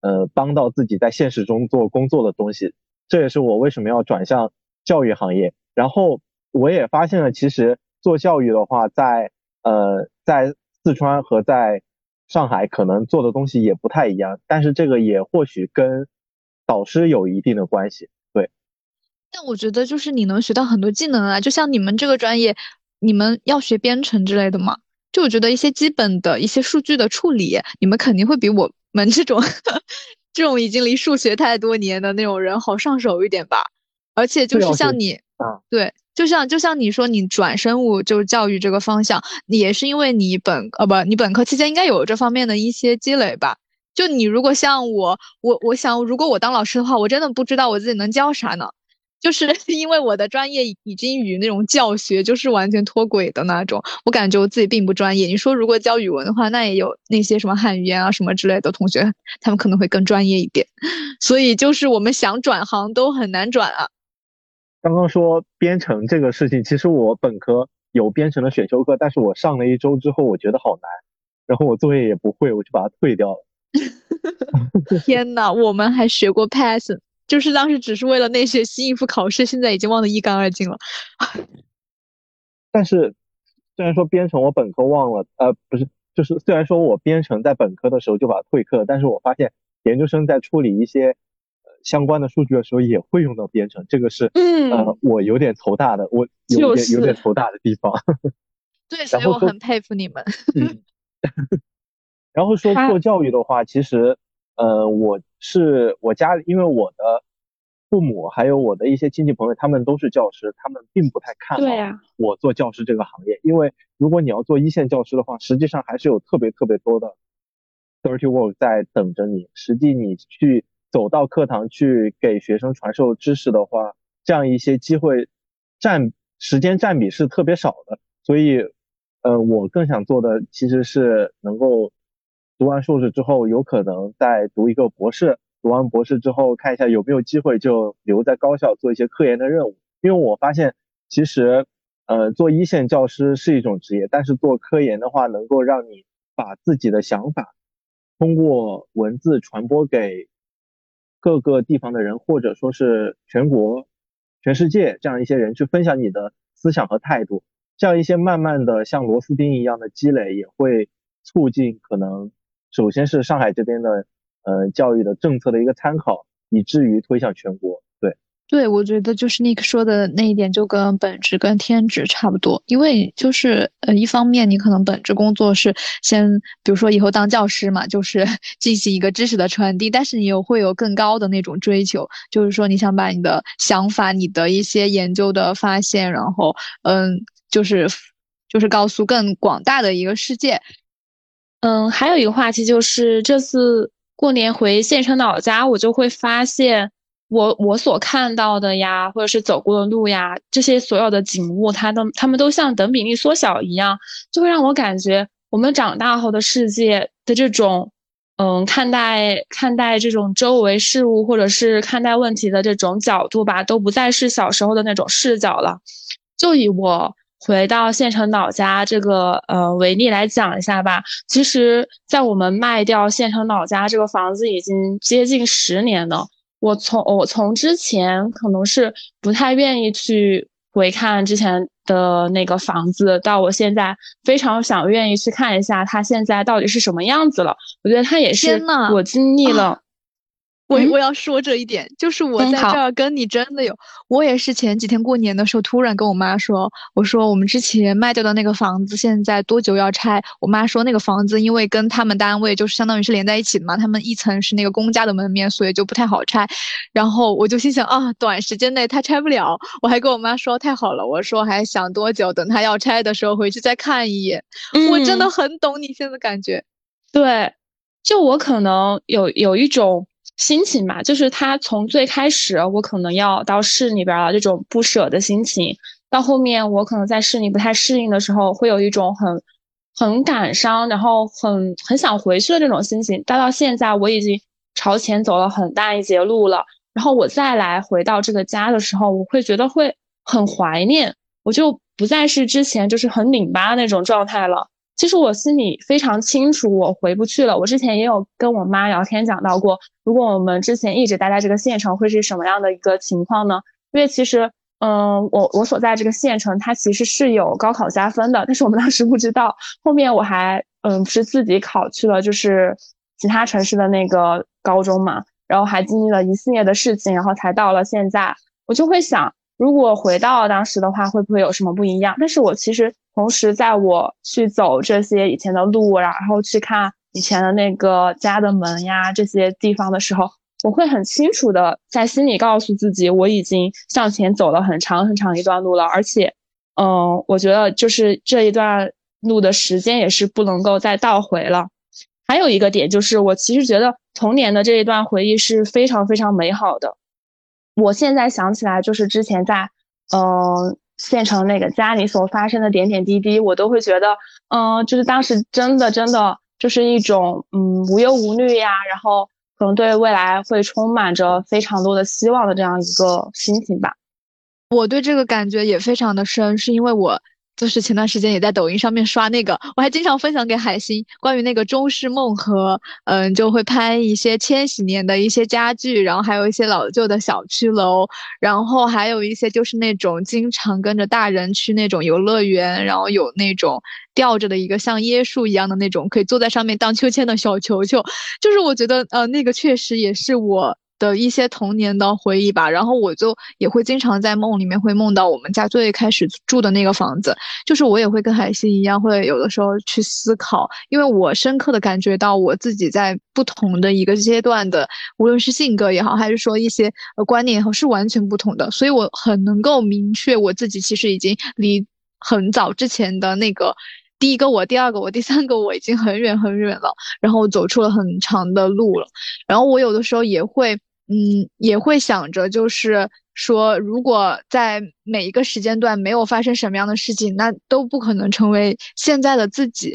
呃，帮到自己在现实中做工作的东西。这也是我为什么要转向教育行业。然后我也发现了，其实做教育的话，在呃，在四川和在上海可能做的东西也不太一样。但是这个也或许跟导师有一定的关系。对。但我觉得就是你能学到很多技能啊，就像你们这个专业，你们要学编程之类的吗？就我觉得一些基本的一些数据的处理，你们肯定会比我们这种这种已经离数学太多年的那种人好上手一点吧。而且就是像你，啊，对，就像就像你说你转生物就是教育这个方向，也是因为你本呃不，你本科期间应该有这方面的一些积累吧。就你如果像我，我我想如果我当老师的话，我真的不知道我自己能教啥呢。就是 因为我的专业已经与那种教学就是完全脱轨的那种，我感觉我自己并不专业。你说如果教语文的话，那也有那些什么汉语言啊什么之类的同学，他们可能会更专业一点。所以就是我们想转行都很难转啊。刚刚说编程这个事情，其实我本科有编程的选修课，但是我上了一周之后，我觉得好难，然后我作业也不会，我就把它退掉了。天呐，我们还学过 Python。就是当时只是为了那学期应付考试，现在已经忘得一干二净了。但是，虽然说编程我本科忘了，呃，不是，就是虽然说我编程在本科的时候就把它退课，但是我发现研究生在处理一些相关的数据的时候也会用到编程，这个是呃我有点头大的，我有点有点头大的地方。对，所以我很佩服你们。然后说做教育的话，其实。呃，我是我家里，因为我的父母还有我的一些亲戚朋友，他们都是教师，他们并不太看好我做教师这个行业。因为如果你要做一线教师的话，实际上还是有特别特别多的 dirty work 在等着你。实际你去走到课堂去给学生传授知识的话，这样一些机会占时间占比是特别少的，所以，呃，我更想做的其实是能够读完硕士之后，有可能再读一个博士，读完博士之后看一下有没有机会就留在高校做一些科研的任务，因为我发现其实，呃，做一线教师是一种职业，但是做科研的话，能够让你把自己的想法通过文字传播给。各个地方的人，或者说是全国、全世界这样一些人去分享你的思想和态度，这样一些慢慢的像螺丝钉一样的积累，也会促进可能首先是上海这边的呃教育的政策的一个参考，以至于推向全国。对，对我觉得就是 Nick 说的那一点，就跟本职跟天职差不多。因为就是呃，一方面你可能本职工作是先，比如说以后当教师嘛，就是 进行一个知识的传递，但是你又会有更高的那种追求，就是说你想把你的想法、你的一些研究的发现，然后嗯，就是就是告诉更广大的一个世界。嗯，还有一个话题就是这次过年回县城老家，我就会发现。我我所看到的呀，或者是走过的路呀，这些所有的景物，它都它们都像等比例缩小一样，就会让我感觉我们长大后的世界的这种，嗯，看待看待这种周围事物，或者是看待问题的这种角度吧，都不再是小时候的那种视角了。就以我回到县城老家这个呃为例来讲一下吧，其实，在我们卖掉县城老家这个房子已经接近十年了。我从我从之前可能是不太愿意去回看之前的那个房子，到我现在非常想愿意去看一下它现在到底是什么样子了。我觉得它也是我经历了。我我要说这一点，就是我在这儿跟你真的有，我也是前几天过年的时候突然跟我妈说，我说我们之前卖掉的那个房子现在多久要拆？我妈说那个房子因为跟他们单位就是相当于是连在一起的嘛，他们一层是那个公家的门面，所以就不太好拆。然后我就心想啊，短时间内他拆不了。我还跟我妈说太好了，我说还想多久？等他要拆的时候回去再看一眼。我真的很懂你现在感觉。对，就我可能有有一种。心情嘛，就是他从最开始我可能要到市里边了这种不舍的心情，到后面我可能在市里不太适应的时候，会有一种很很感伤，然后很很想回去的这种心情。再到现在，我已经朝前走了很大一截路了，然后我再来回到这个家的时候，我会觉得会很怀念，我就不再是之前就是很拧巴那种状态了。其实我心里非常清楚，我回不去了。我之前也有跟我妈聊天讲到过，如果我们之前一直待在这个县城，会是什么样的一个情况呢？因为其实，嗯，我我所在这个县城，它其实是有高考加分的，但是我们当时不知道。后面我还，嗯，是自己考去了，就是其他城市的那个高中嘛，然后还经历了一系列的事情，然后才到了现在。我就会想，如果回到当时的话，会不会有什么不一样？但是我其实。同时，在我去走这些以前的路，然后去看以前的那个家的门呀这些地方的时候，我会很清楚的在心里告诉自己，我已经向前走了很长很长一段路了。而且，嗯，我觉得就是这一段路的时间也是不能够再倒回了。还有一个点就是，我其实觉得童年的这一段回忆是非常非常美好的。我现在想起来，就是之前在，嗯。县城那个家里所发生的点点滴滴，我都会觉得，嗯，就是当时真的真的就是一种，嗯，无忧无虑呀，然后可能对未来会充满着非常多的希望的这样一个心情吧。我对这个感觉也非常的深，是因为我。就是前段时间也在抖音上面刷那个，我还经常分享给海星关于那个中式梦和，嗯，就会拍一些千禧年的一些家具，然后还有一些老旧的小区楼，然后还有一些就是那种经常跟着大人去那种游乐园，然后有那种吊着的一个像椰树一样的那种可以坐在上面荡秋千的小球球，就是我觉得呃那个确实也是我。的一些童年的回忆吧，然后我就也会经常在梦里面会梦到我们家最开始住的那个房子，就是我也会跟海星一样，会有的时候去思考，因为我深刻的感觉到我自己在不同的一个阶段的，无论是性格也好，还是说一些呃观念也好，是完全不同的，所以我很能够明确我自己其实已经离很早之前的那个。第一个我，第二个我，第三个我已经很远很远了，然后走出了很长的路了。然后我有的时候也会，嗯，也会想着，就是说，如果在每一个时间段没有发生什么样的事情，那都不可能成为现在的自己。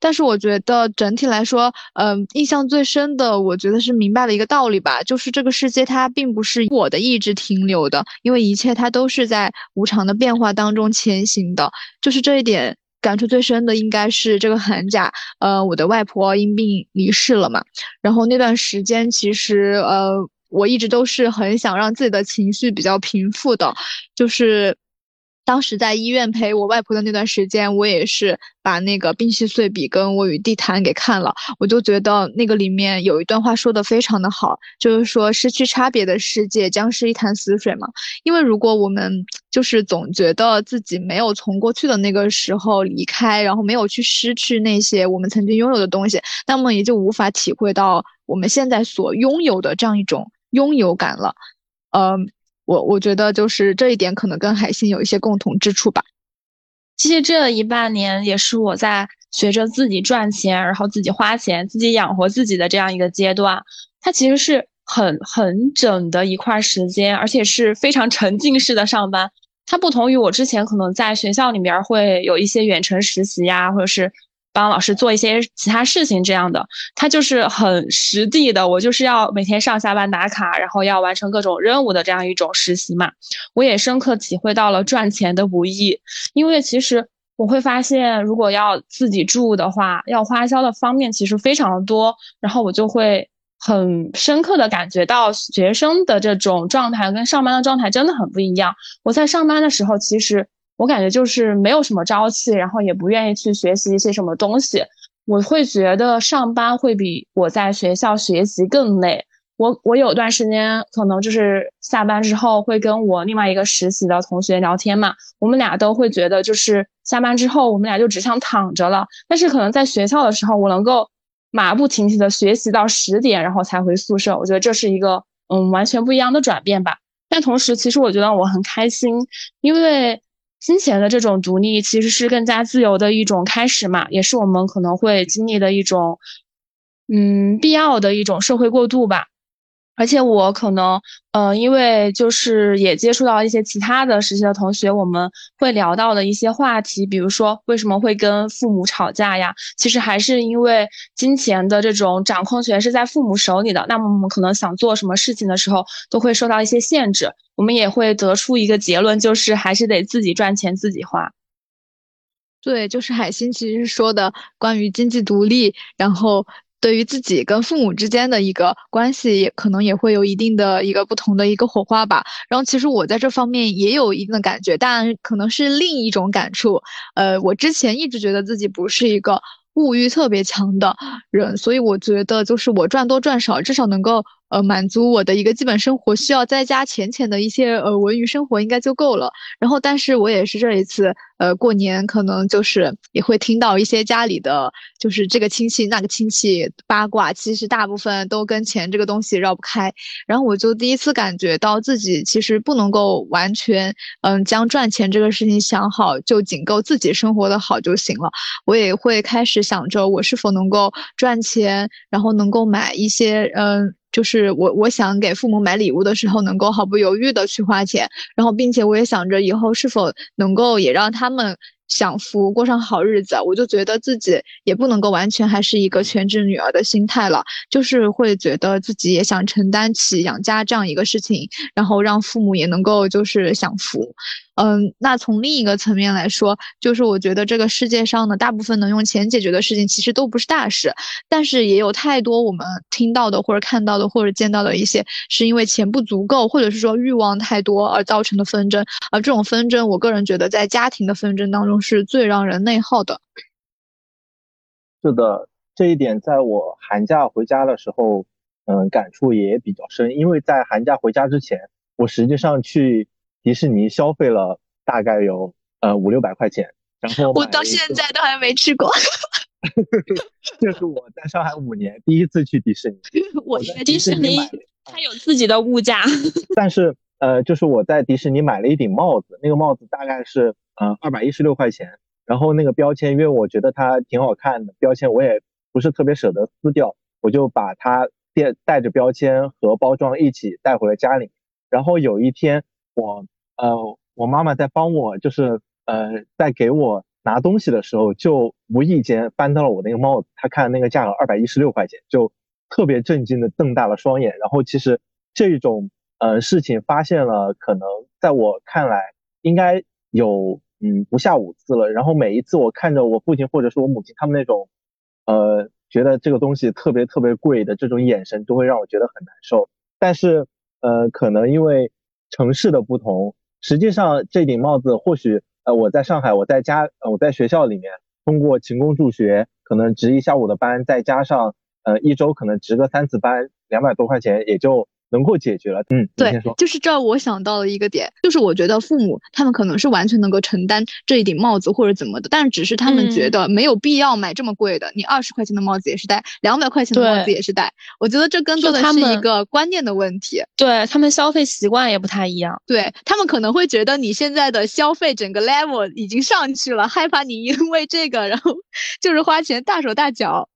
但是我觉得整体来说，嗯，印象最深的，我觉得是明白了一个道理吧，就是这个世界它并不是我的意志停留的，因为一切它都是在无常的变化当中前行的。就是这一点感触最深的，应该是这个寒假，呃，我的外婆因病离世了嘛，然后那段时间其实，呃。我一直都是很想让自己的情绪比较平复的，就是当时在医院陪我外婆的那段时间，我也是把那个《冰稀碎笔》跟《我与地坛》给看了，我就觉得那个里面有一段话说的非常的好，就是说失去差别的世界将是一潭死水嘛。因为如果我们就是总觉得自己没有从过去的那个时候离开，然后没有去失去那些我们曾经拥有的东西，那么也就无法体会到我们现在所拥有的这样一种。拥有感了，呃，我我觉得就是这一点可能跟海星有一些共同之处吧。其实这一半年也是我在学着自己赚钱，然后自己花钱，自己养活自己的这样一个阶段。它其实是很很整的一块时间，而且是非常沉浸式的上班。它不同于我之前可能在学校里面会有一些远程实习呀，或者是。帮老师做一些其他事情，这样的，他就是很实地的。我就是要每天上下班打卡，然后要完成各种任务的这样一种实习嘛。我也深刻体会到了赚钱的不易，因为其实我会发现，如果要自己住的话，要花销的方面其实非常的多。然后我就会很深刻的感觉到，学生的这种状态跟上班的状态真的很不一样。我在上班的时候，其实。我感觉就是没有什么朝气，然后也不愿意去学习一些什么东西。我会觉得上班会比我在学校学习更累。我我有段时间可能就是下班之后会跟我另外一个实习的同学聊天嘛，我们俩都会觉得就是下班之后我们俩就只想躺着了。但是可能在学校的时候，我能够马不停蹄的学习到十点，然后才回宿舍。我觉得这是一个嗯完全不一样的转变吧。但同时，其实我觉得我很开心，因为。金钱的这种独立其实是更加自由的一种开始嘛，也是我们可能会经历的一种，嗯，必要的一种社会过渡吧。而且我可能，呃，因为就是也接触到一些其他的实习的同学，我们会聊到的一些话题，比如说为什么会跟父母吵架呀？其实还是因为金钱的这种掌控权是在父母手里的。那么我们可能想做什么事情的时候，都会受到一些限制。我们也会得出一个结论，就是还是得自己赚钱自己花。对，就是海星其实说的关于经济独立，然后。对于自己跟父母之间的一个关系，也可能也会有一定的一个不同的一个火花吧。然后其实我在这方面也有一定的感觉，但可能是另一种感触。呃，我之前一直觉得自己不是一个物欲特别强的人，所以我觉得就是我赚多赚少，至少能够。呃，满足我的一个基本生活需要，再加浅浅的一些呃文娱生活应该就够了。然后，但是我也是这一次呃过年，可能就是也会听到一些家里的就是这个亲戚那个亲戚八卦，其实大部分都跟钱这个东西绕不开。然后我就第一次感觉到自己其实不能够完全嗯将赚钱这个事情想好，就仅够自己生活的好就行了。我也会开始想着我是否能够赚钱，然后能够买一些嗯。就是我，我想给父母买礼物的时候，能够毫不犹豫的去花钱，然后，并且我也想着以后是否能够也让他们享福，过上好日子。我就觉得自己也不能够完全还是一个全职女儿的心态了，就是会觉得自己也想承担起养家这样一个事情，然后让父母也能够就是享福。嗯，那从另一个层面来说，就是我觉得这个世界上的，大部分能用钱解决的事情，其实都不是大事。但是也有太多我们听到的，或者看到的，或者见到的一些，是因为钱不足够，或者是说欲望太多而造成的纷争。而这种纷争，我个人觉得，在家庭的纷争当中，是最让人内耗的。是的，这一点在我寒假回家的时候，嗯，感触也比较深。因为在寒假回家之前，我实际上去。迪士尼消费了大概有呃五六百块钱，然后我到现在都还没去过。这是我在上海五年第一次去迪士尼。我在迪士尼，它有自己的物价。但是呃，就是我在迪士尼买了一顶帽子，那个帽子大概是呃二百一十六块钱，然后那个标签，因为我觉得它挺好看的，标签我也不是特别舍得撕掉，我就把它带带着标签和包装一起带回了家里。然后有一天。我呃我妈妈在帮我就是呃在给我拿东西的时候，就无意间翻到了我那个帽子，她看那个价格二百一十六块钱，就特别震惊的瞪大了双眼。然后其实这种呃事情发现了，可能在我看来应该有嗯不下五次了。然后每一次我看着我父亲或者是我母亲他们那种呃。觉得这个东西特别特别贵的这种眼神，都会让我觉得很难受。但是，呃，可能因为城市的不同，实际上这顶帽子或许，呃，我在上海，我在家，呃我在学校里面通过勤工助学，可能值一下午的班，再加上，呃，一周可能值个三次班，两百多块钱也就。能够解决了，嗯，对，就是这我想到了一个点，就是我觉得父母他们可能是完全能够承担这一顶帽子或者怎么的，但是只是他们觉得没有必要买这么贵的，你二十块钱的帽子也是戴，两百块钱的帽子也是戴，我觉得这更多的是一个观念的问题，对他们消费习惯也不太一样，对他们可能会觉得你现在的消费整个 level 已经上去了，害怕你因为这个然后 就是花钱大手大脚。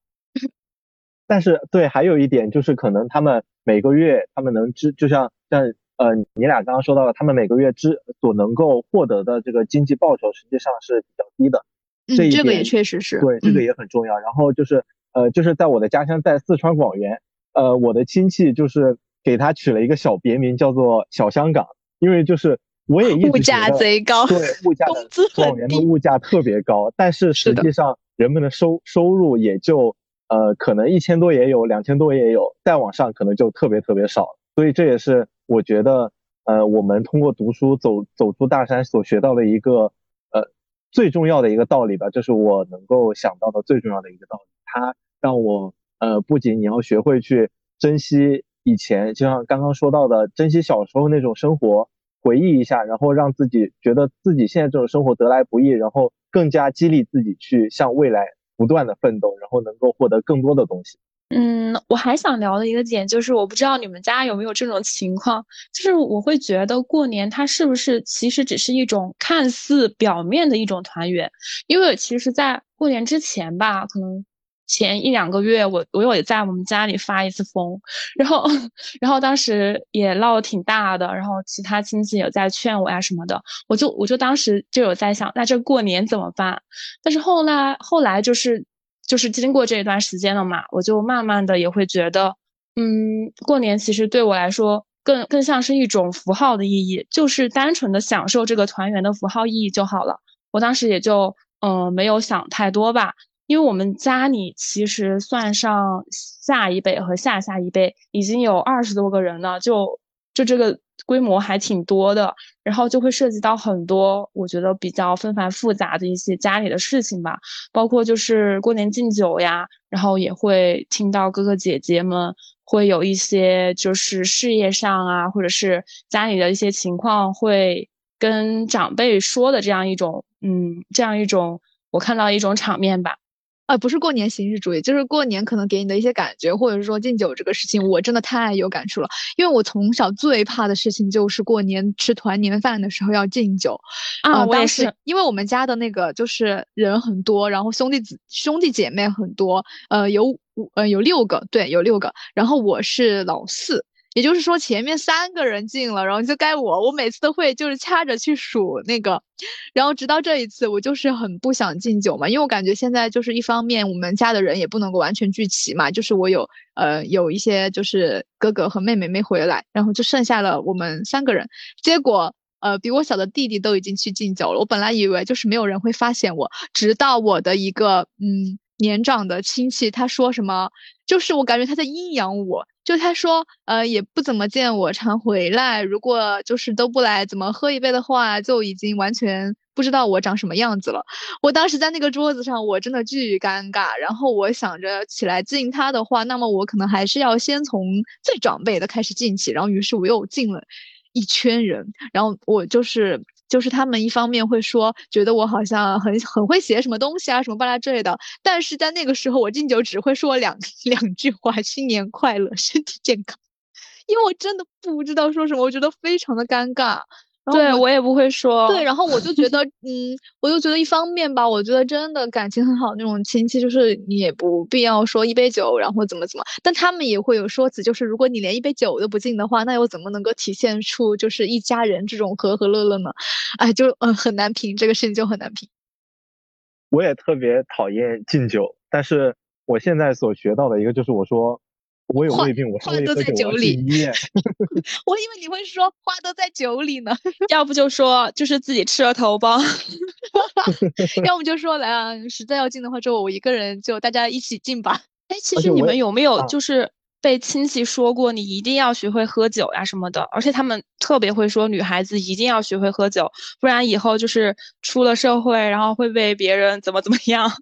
但是对，还有一点就是可能他们每个月他们能支，就像像呃你俩刚刚说到了，他们每个月支所能够获得的这个经济报酬实际上是比较低的。嗯，这个也确实是。对，这个也很重要。然后就是呃就是在我的家乡在四川广元，呃我的亲戚就是给他取了一个小别名叫做小香港，因为就是我也一直物价贼高，对物价的广元的物价特别高，但是实际上人们的收收入也就。呃，可能一千多也有，两千多也有，再往上可能就特别特别少。所以这也是我觉得，呃，我们通过读书走走出大山所学到的一个呃最重要的一个道理吧，这是我能够想到的最重要的一个道理。它让我呃不仅你要学会去珍惜以前，就像刚刚说到的，珍惜小时候那种生活，回忆一下，然后让自己觉得自己现在这种生活得来不易，然后更加激励自己去向未来。不断的奋斗，然后能够获得更多的东西。嗯，我还想聊的一个点就是，我不知道你们家有没有这种情况，就是我会觉得过年它是不是其实只是一种看似表面的一种团圆，因为其实，在过年之前吧，可能。前一两个月，我我有在我们家里发一次疯，然后 然后当时也闹得挺大的，然后其他亲戚也在劝我呀什么的，我就我就当时就有在想，那这过年怎么办？但是后来后来就是就是经过这一段时间了嘛，我就慢慢的也会觉得，嗯，过年其实对我来说更更像是一种符号的意义，就是单纯的享受这个团圆的符号意义就好了。我当时也就嗯没有想太多吧。因为我们家里其实算上下一辈和下下一辈，已经有二十多个人了，就就这个规模还挺多的，然后就会涉及到很多我觉得比较纷繁复杂的一些家里的事情吧，包括就是过年敬酒呀，然后也会听到哥哥姐姐们会有一些就是事业上啊，或者是家里的一些情况会跟长辈说的这样一种，嗯，这样一种我看到一种场面吧。啊，不是过年形式主义，就是过年可能给你的一些感觉，或者是说敬酒这个事情，我真的太有感触了。因为我从小最怕的事情就是过年吃团年饭的时候要敬酒啊。我也是，因为我们家的那个就是人很多，然后兄弟子兄弟姐妹很多，呃，有五呃有六个，对，有六个，然后我是老四。也就是说，前面三个人进了，然后就该我。我每次都会就是掐着去数那个，然后直到这一次，我就是很不想敬酒嘛，因为我感觉现在就是一方面我们家的人也不能够完全聚齐嘛，就是我有呃有一些就是哥哥和妹妹没回来，然后就剩下了我们三个人。结果呃比我小的弟弟都已经去敬酒了，我本来以为就是没有人会发现我，直到我的一个嗯年长的亲戚他说什么，就是我感觉他在阴阳我。就他说，呃，也不怎么见我常回来。如果就是都不来，怎么喝一杯的话，就已经完全不知道我长什么样子了。我当时在那个桌子上，我真的巨尴尬。然后我想着起来敬他的话，那么我可能还是要先从最长辈的开始敬起。然后于是我又敬了一圈人，然后我就是。就是他们一方面会说，觉得我好像很很会写什么东西啊，什么巴拉之类的。但是在那个时候，我敬酒只会说两 两句话：新年快乐，身体健康。因为我真的不知道说什么，我觉得非常的尴尬。对我也不会说。对，然后我就觉 得，嗯，我就觉得一方面吧，我觉得真的感情很好那种亲戚，就是你也不必要说一杯酒，然后怎么怎么，但他们也会有说辞，就是如果你连一杯酒都不敬的话，那又怎么能够体现出就是一家人这种和和乐乐呢？哎，就嗯很难评，这个事情就很难评。我也特别讨厌敬酒，但是我现在所学到的一个就是我说。我有胃病，我话都在酒里。我以为你会说话都在酒里呢，要不就说就是自己吃了头孢，要不就说来啊，实在要进的话，就我一个人，就大家一起进吧。哎，其实你们有没有就是被亲戚说过你一定要学会喝酒呀什么的？而且他们特别会说女孩子一定要学会喝酒，不然以后就是出了社会，然后会被别人怎么怎么样。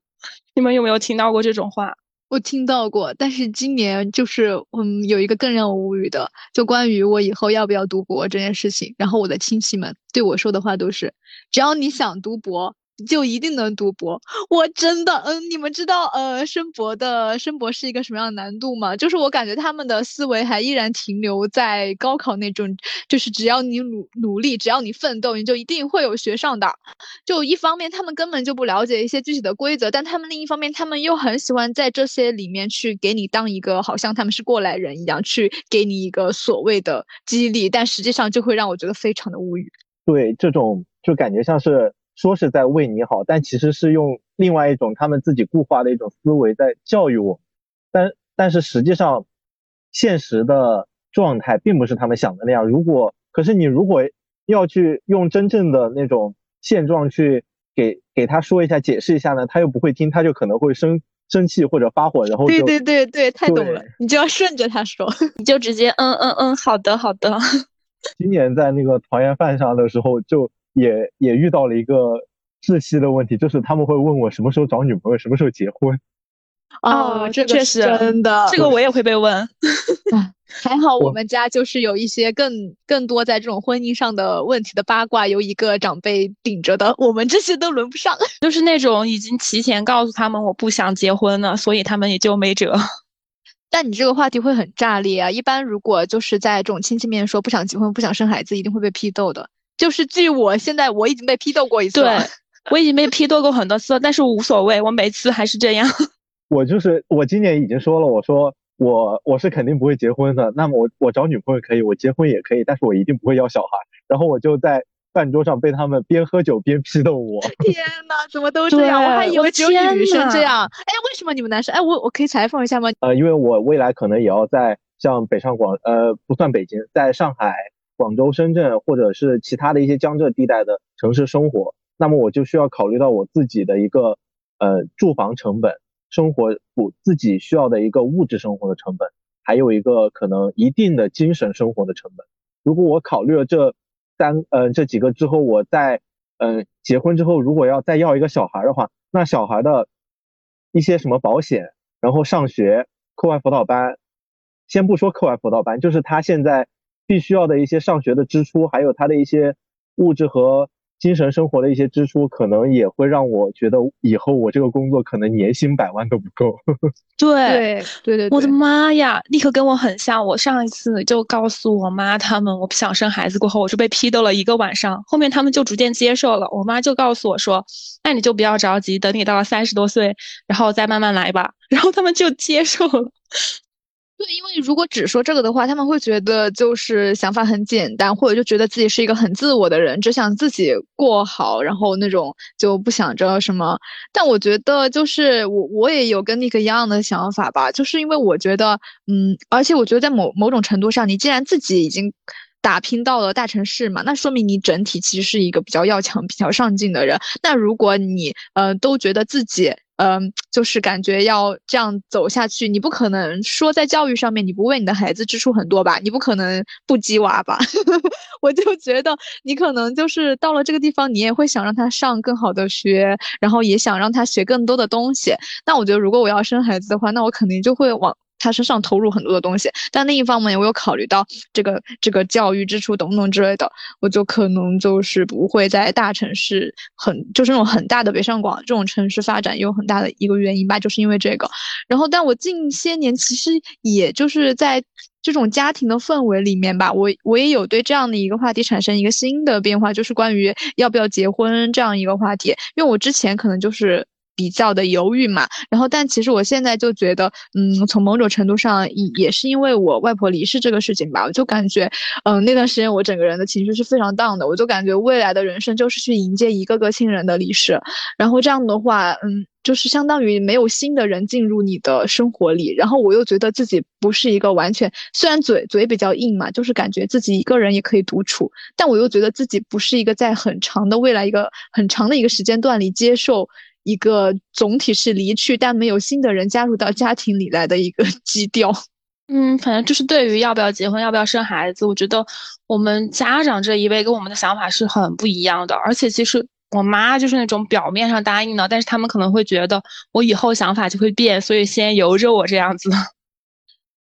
你们有没有听到过这种话？我听到过，但是今年就是嗯，有一个更让我无语的，就关于我以后要不要读博这件事情。然后我的亲戚们对我说的话都是：只要你想读博。就一定能读博？我真的，嗯，你们知道，呃，申博的申博是一个什么样的难度吗？就是我感觉他们的思维还依然停留在高考那种，就是只要你努努力，只要你奋斗，你就一定会有学上的。就一方面，他们根本就不了解一些具体的规则，但他们另一方面，他们又很喜欢在这些里面去给你当一个好像他们是过来人一样，去给你一个所谓的激励，但实际上就会让我觉得非常的无语。对，这种就感觉像是。说是在为你好，但其实是用另外一种他们自己固化的一种思维在教育我，但但是实际上，现实的状态并不是他们想的那样。如果可是你如果要去用真正的那种现状去给给他说一下解释一下呢，他又不会听，他就可能会生生气或者发火，然后对对对对，太懂了，你就要顺着他说，你就直接嗯嗯嗯，好的好的。今年在那个团圆饭上的时候就。也也遇到了一个窒息的问题，就是他们会问我什么时候找女朋友，什么时候结婚。哦，这确实真的，这个我也会被问。还好我们家就是有一些更更多在这种婚姻上的问题的八卦，由一个长辈顶着的，我们这些都轮不上。就是那种已经提前告诉他们我不想结婚了，所以他们也就没辙。但你这个话题会很炸裂啊！一般如果就是在这种亲戚面说不想结婚、不想生孩子，一定会被批斗的。就是据我现在我已经被批斗过一次，对我已经被批斗过很多次了，但是无所谓，我每次还是这样。我就是我今年已经说了，我说我我是肯定不会结婚的。那么我我找女朋友可以，我结婚也可以，但是我一定不会要小孩。然后我就在饭桌上被他们边喝酒边批斗我。天呐，怎么都这样？我还以为只有女生这样。哎，为什么你们男生？哎，我我可以采访一下吗？呃，因为我未来可能也要在像北上广，呃，不算北京，在上海。广州、深圳或者是其他的一些江浙地带的城市生活，那么我就需要考虑到我自己的一个呃住房成本、生活我自己需要的一个物质生活的成本，还有一个可能一定的精神生活的成本。如果我考虑了这三呃这几个之后，我在嗯结婚之后，如果要再要一个小孩的话，那小孩的一些什么保险，然后上学、课外辅导班，先不说课外辅导班，就是他现在。必须要的一些上学的支出，还有他的一些物质和精神生活的一些支出，可能也会让我觉得以后我这个工作可能年薪百万都不够。对对对，我的妈呀，立刻跟我很像。我上一次就告诉我妈他们我不想生孩子，过后我就被批斗了一个晚上。后面他们就逐渐接受了。我妈就告诉我说：“那你就不要着急，等你到了三十多岁，然后再慢慢来吧。”然后他们就接受了。对，因为如果只说这个的话，他们会觉得就是想法很简单，或者就觉得自己是一个很自我的人，只想自己过好，然后那种就不想着什么。但我觉得就是我我也有跟那个一样的想法吧，就是因为我觉得，嗯，而且我觉得在某某种程度上，你既然自己已经打拼到了大城市嘛，那说明你整体其实是一个比较要强、比较上进的人。那如果你呃都觉得自己。嗯，就是感觉要这样走下去，你不可能说在教育上面你不为你的孩子支出很多吧？你不可能不鸡娃吧？我就觉得你可能就是到了这个地方，你也会想让他上更好的学，然后也想让他学更多的东西。那我觉得如果我要生孩子的话，那我肯定就会往。他身上投入很多的东西，但另一方面，我有考虑到这个这个教育支出等等之类的，我就可能就是不会在大城市很就是那种很大的北上广这种城市发展，有很大的一个原因吧，就是因为这个。然后，但我近些年其实也就是在。这种家庭的氛围里面吧，我我也有对这样的一个话题产生一个新的变化，就是关于要不要结婚这样一个话题。因为我之前可能就是比较的犹豫嘛，然后但其实我现在就觉得，嗯，从某种程度上也也是因为我外婆离世这个事情吧，我就感觉，嗯，那段时间我整个人的情绪是非常 down 的，我就感觉未来的人生就是去迎接一个个亲人的离世，然后这样的话，嗯。就是相当于没有新的人进入你的生活里，然后我又觉得自己不是一个完全，虽然嘴嘴比较硬嘛，就是感觉自己一个人也可以独处，但我又觉得自己不是一个在很长的未来一个很长的一个时间段里接受一个总体是离去但没有新的人加入到家庭里来的一个基调。嗯，反正就是对于要不要结婚、要不要生孩子，我觉得我们家长这一辈跟我们的想法是很不一样的，而且其实。我妈就是那种表面上答应了，但是他们可能会觉得我以后想法就会变，所以先由着我这样子。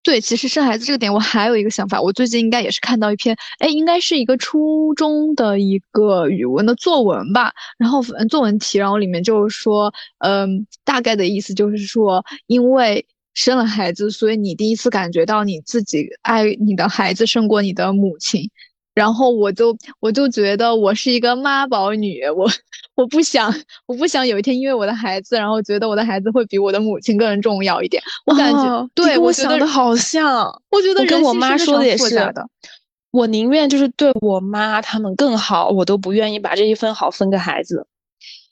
对，其实生孩子这个点，我还有一个想法。我最近应该也是看到一篇，哎，应该是一个初中的一个语文的作文吧。然后作文题，然后里面就是说，嗯，大概的意思就是说，因为生了孩子，所以你第一次感觉到你自己爱你的孩子胜过你的母亲。然后我就我就觉得我是一个妈宝女，我我不想我不想有一天因为我的孩子，然后觉得我的孩子会比我的母亲更重要一点。我感觉对我想的好像，我觉得跟我妈说的也是的。我宁愿就是对我妈他们更好，我都不愿意把这一份好分给孩子。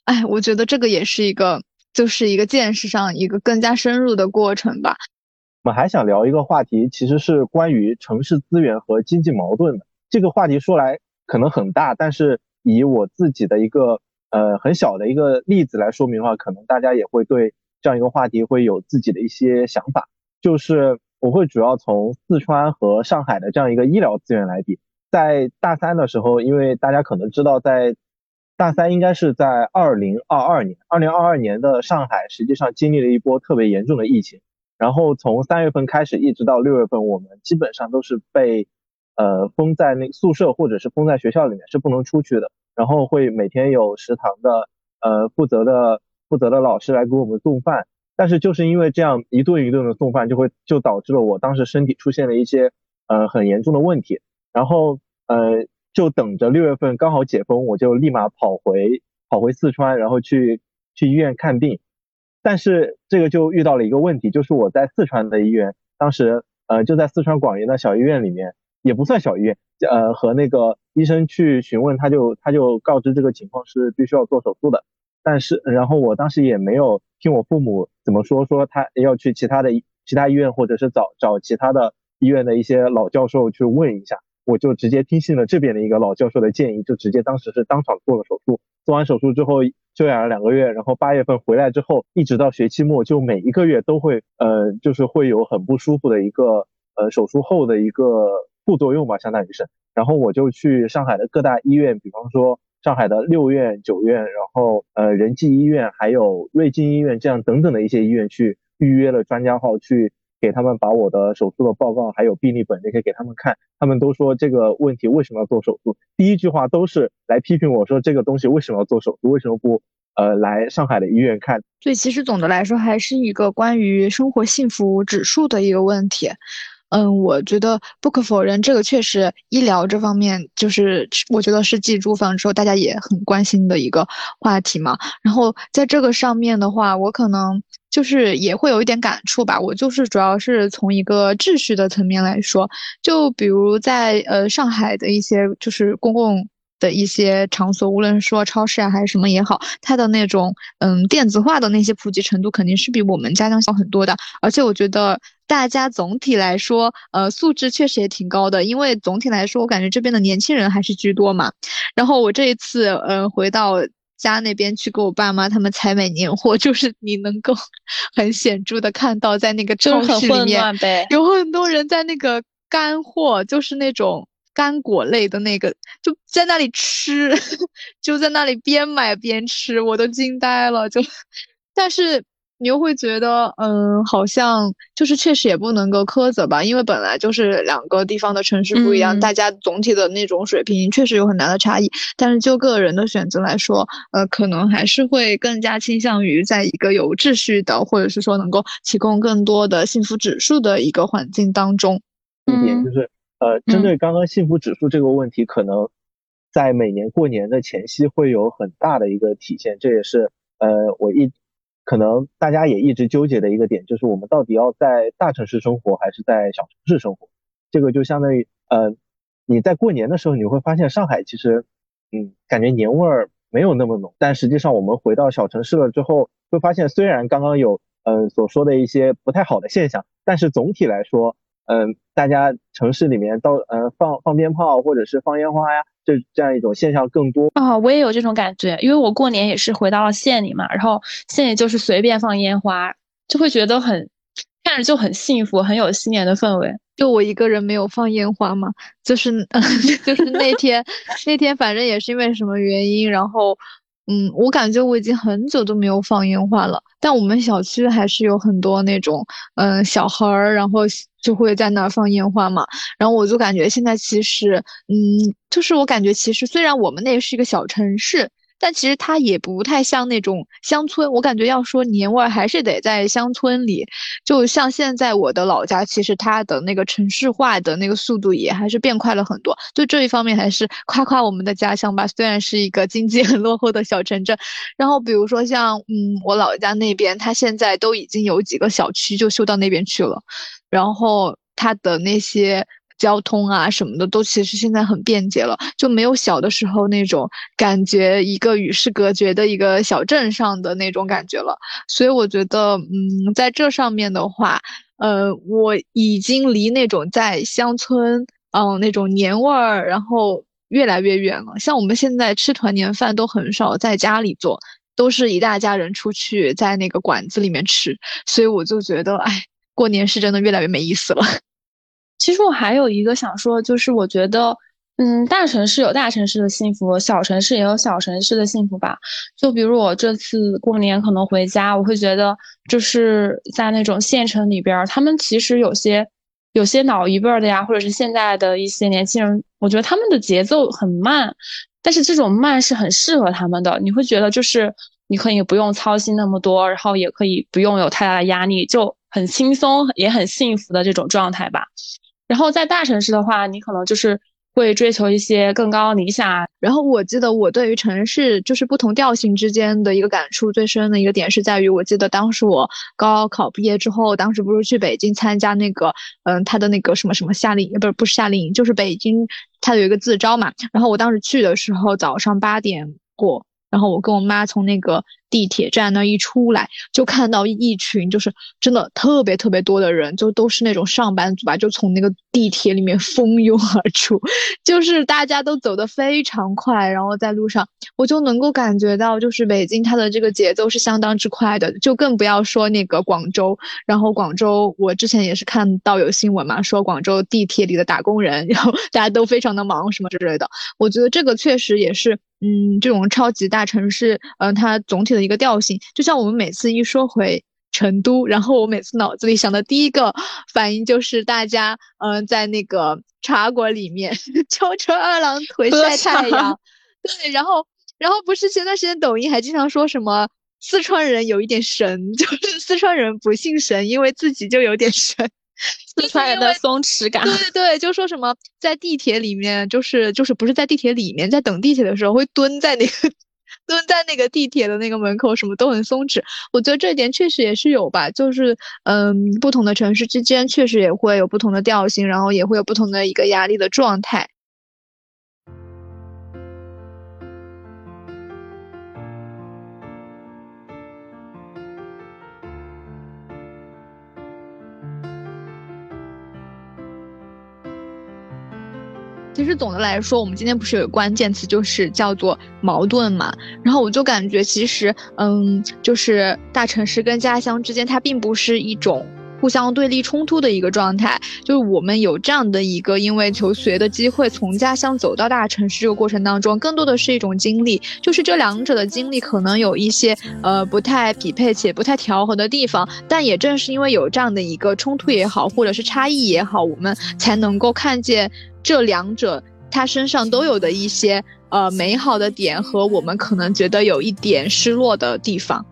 哎，我觉得这个也是一个就是一个见识上一个更加深入的过程吧。我们还想聊一个话题，其实是关于城市资源和经济矛盾的。这个话题说来可能很大，但是以我自己的一个呃很小的一个例子来说明的话，可能大家也会对这样一个话题会有自己的一些想法。就是我会主要从四川和上海的这样一个医疗资源来比。在大三的时候，因为大家可能知道，在大三应该是在二零二二年，二零二二年的上海实际上经历了一波特别严重的疫情，然后从三月份开始一直到六月份，我们基本上都是被。呃，封在那宿舍或者是封在学校里面是不能出去的，然后会每天有食堂的呃负责的负责的老师来给我们送饭，但是就是因为这样一顿一顿的送饭，就会就导致了我当时身体出现了一些呃很严重的问题，然后呃就等着六月份刚好解封，我就立马跑回跑回四川，然后去去医院看病，但是这个就遇到了一个问题，就是我在四川的医院，当时呃就在四川广元的小医院里面。也不算小医院，呃，和那个医生去询问，他就他就告知这个情况是必须要做手术的，但是然后我当时也没有听我父母怎么说，说他要去其他的其他医院，或者是找找其他的医院的一些老教授去问一下，我就直接听信了这边的一个老教授的建议，就直接当时是当场做了手术，做完手术之后休养了两个月，然后八月份回来之后，一直到学期末，就每一个月都会呃就是会有很不舒服的一个呃手术后的一个。副作用吧，相当于是，然后我就去上海的各大医院，比方说上海的六院、九院，然后呃仁济医院，还有瑞金医院这样等等的一些医院去预约了专家号，去给他们把我的手术的报告还有病历本那些给他们看，他们都说这个问题为什么要做手术，第一句话都是来批评我说这个东西为什么要做手术，为什么不呃来上海的医院看？所以其实总的来说还是一个关于生活幸福指数的一个问题。嗯，我觉得不可否认，这个确实医疗这方面，就是我觉得是继住房之后大家也很关心的一个话题嘛。然后在这个上面的话，我可能就是也会有一点感触吧。我就是主要是从一个秩序的层面来说，就比如在呃上海的一些就是公共的一些场所，无论说超市啊还是什么也好，它的那种嗯电子化的那些普及程度肯定是比我们家乡小很多的。而且我觉得。大家总体来说，呃，素质确实也挺高的。因为总体来说，我感觉这边的年轻人还是居多嘛。然后我这一次，嗯，回到家那边去给我爸妈他们采买年货，就是你能够 很显著的看到，在那个超市里面，有很多人在那个干货，就是那种干果类的那个，就在那里吃，就在那里边买边吃，我都惊呆了。就，但是。你又会觉得，嗯，好像就是确实也不能够苛责吧，因为本来就是两个地方的城市不一样，大家总体的那种水平确实有很大的差异。但是就个人的选择来说，呃，可能还是会更加倾向于在一个有秩序的，或者是说能够提供更多的幸福指数的一个环境当中。一点，就是呃，针对刚刚幸福指数这个问题，可能在每年过年的前夕会有很大的一个体现。这也是呃，我一可能大家也一直纠结的一个点，就是我们到底要在大城市生活还是在小城市生活？这个就相当于呃，你在过年的时候，你会发现上海其实嗯，感觉年味儿没有那么浓，但实际上我们回到小城市了之后，会发现虽然刚刚有。嗯，所说的一些不太好的现象，但是总体来说，嗯，大家城市里面到呃放放鞭炮或者是放烟花呀，这这样一种现象更多啊。我也有这种感觉，因为我过年也是回到了县里嘛，然后县里就是随便放烟花，就会觉得很看着就很幸福，很有新年的氛围。就我一个人没有放烟花嘛，就是 就是那天 那天反正也是因为什么原因，然后。嗯，我感觉我已经很久都没有放烟花了，但我们小区还是有很多那种嗯小孩儿，然后就会在那儿放烟花嘛。然后我就感觉现在其实，嗯，就是我感觉其实虽然我们那是一个小城市。但其实它也不太像那种乡村，我感觉要说年味儿还是得在乡村里。就像现在我的老家，其实它的那个城市化的那个速度也还是变快了很多。就这一方面，还是夸夸我们的家乡吧。虽然是一个经济很落后的小城镇，然后比如说像嗯我老家那边，它现在都已经有几个小区就修到那边去了，然后它的那些。交通啊什么的都其实现在很便捷了，就没有小的时候那种感觉，一个与世隔绝的一个小镇上的那种感觉了。所以我觉得，嗯，在这上面的话，呃，我已经离那种在乡村，嗯，那种年味儿，然后越来越远了。像我们现在吃团年饭都很少在家里做，都是一大家人出去在那个馆子里面吃。所以我就觉得，哎，过年是真的越来越没意思了。其实我还有一个想说，就是我觉得，嗯，大城市有大城市的幸福，小城市也有小城市的幸福吧。就比如我这次过年可能回家，我会觉得就是在那种县城里边，他们其实有些有些老一辈的呀，或者是现在的一些年轻人，我觉得他们的节奏很慢，但是这种慢是很适合他们的。你会觉得就是你可以不用操心那么多，然后也可以不用有太大的压力，就很轻松也很幸福的这种状态吧。然后在大城市的话，你可能就是会追求一些更高理想。然后我记得我对于城市就是不同调性之间的一个感触最深的一个点是在于，我记得当时我高考毕业之后，当时不是去北京参加那个，嗯，他的那个什么什么夏令营，不是不是夏令营，就是北京他有一个自招嘛。然后我当时去的时候，早上八点过，然后我跟我妈从那个。地铁站那一出来，就看到一群就是真的特别特别多的人，就都是那种上班族吧，就从那个地铁里面蜂拥而出，就是大家都走得非常快，然后在路上，我就能够感觉到，就是北京它的这个节奏是相当之快的，就更不要说那个广州，然后广州我之前也是看到有新闻嘛，说广州地铁里的打工人，然后大家都非常的忙什么之类的，我觉得这个确实也是。嗯，这种超级大城市，嗯，它总体的一个调性，就像我们每次一说回成都，然后我每次脑子里想的第一个反应就是大家，嗯，在那个茶馆里面 翘着二郎腿晒太阳，对，然后，然后不是前段时间抖音还经常说什么四川人有一点神，就是四川人不信神，因为自己就有点神。四川人的松弛感，对对对，就说什么在地铁里面，就是就是不是在地铁里面，在等地铁的时候会蹲在那个蹲在那个地铁的那个门口，什么都很松弛。我觉得这一点确实也是有吧，就是嗯，不同的城市之间确实也会有不同的调性，然后也会有不同的一个压力的状态。其实总的来说，我们今天不是有个关键词，就是叫做矛盾嘛。然后我就感觉，其实，嗯，就是大城市跟家乡之间，它并不是一种互相对立冲突的一个状态。就是我们有这样的一个因为求学的机会，从家乡走到大城市这个过程当中，更多的是一种经历。就是这两者的经历可能有一些呃不太匹配且不太调和的地方，但也正是因为有这样的一个冲突也好，或者是差异也好，我们才能够看见。这两者，他身上都有的一些呃美好的点和我们可能觉得有一点失落的地方。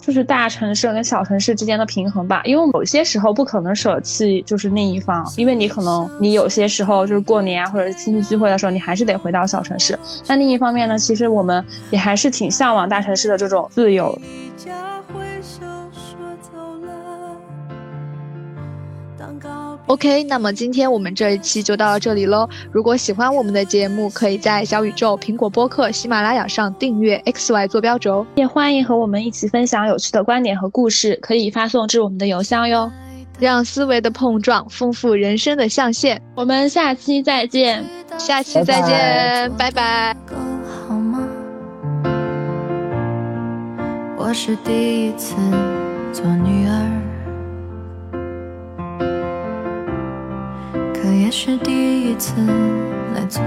就是大城市跟小城市之间的平衡吧，因为某些时候不可能舍弃就是另一方，因为你可能你有些时候就是过年啊或者亲戚聚会的时候，你还是得回到小城市。但另一方面呢，其实我们也还是挺向往大城市的这种自由。OK，那么今天我们这一期就到这里喽。如果喜欢我们的节目，可以在小宇宙、苹果播客、喜马拉雅上订阅 XY 坐标轴，也欢迎和我们一起分享有趣的观点和故事，可以发送至我们的邮箱哟。让思维的碰撞丰富人生的象限。我们下期再见，下期再见，拜拜。我是第一次做女儿。也是第一次来做。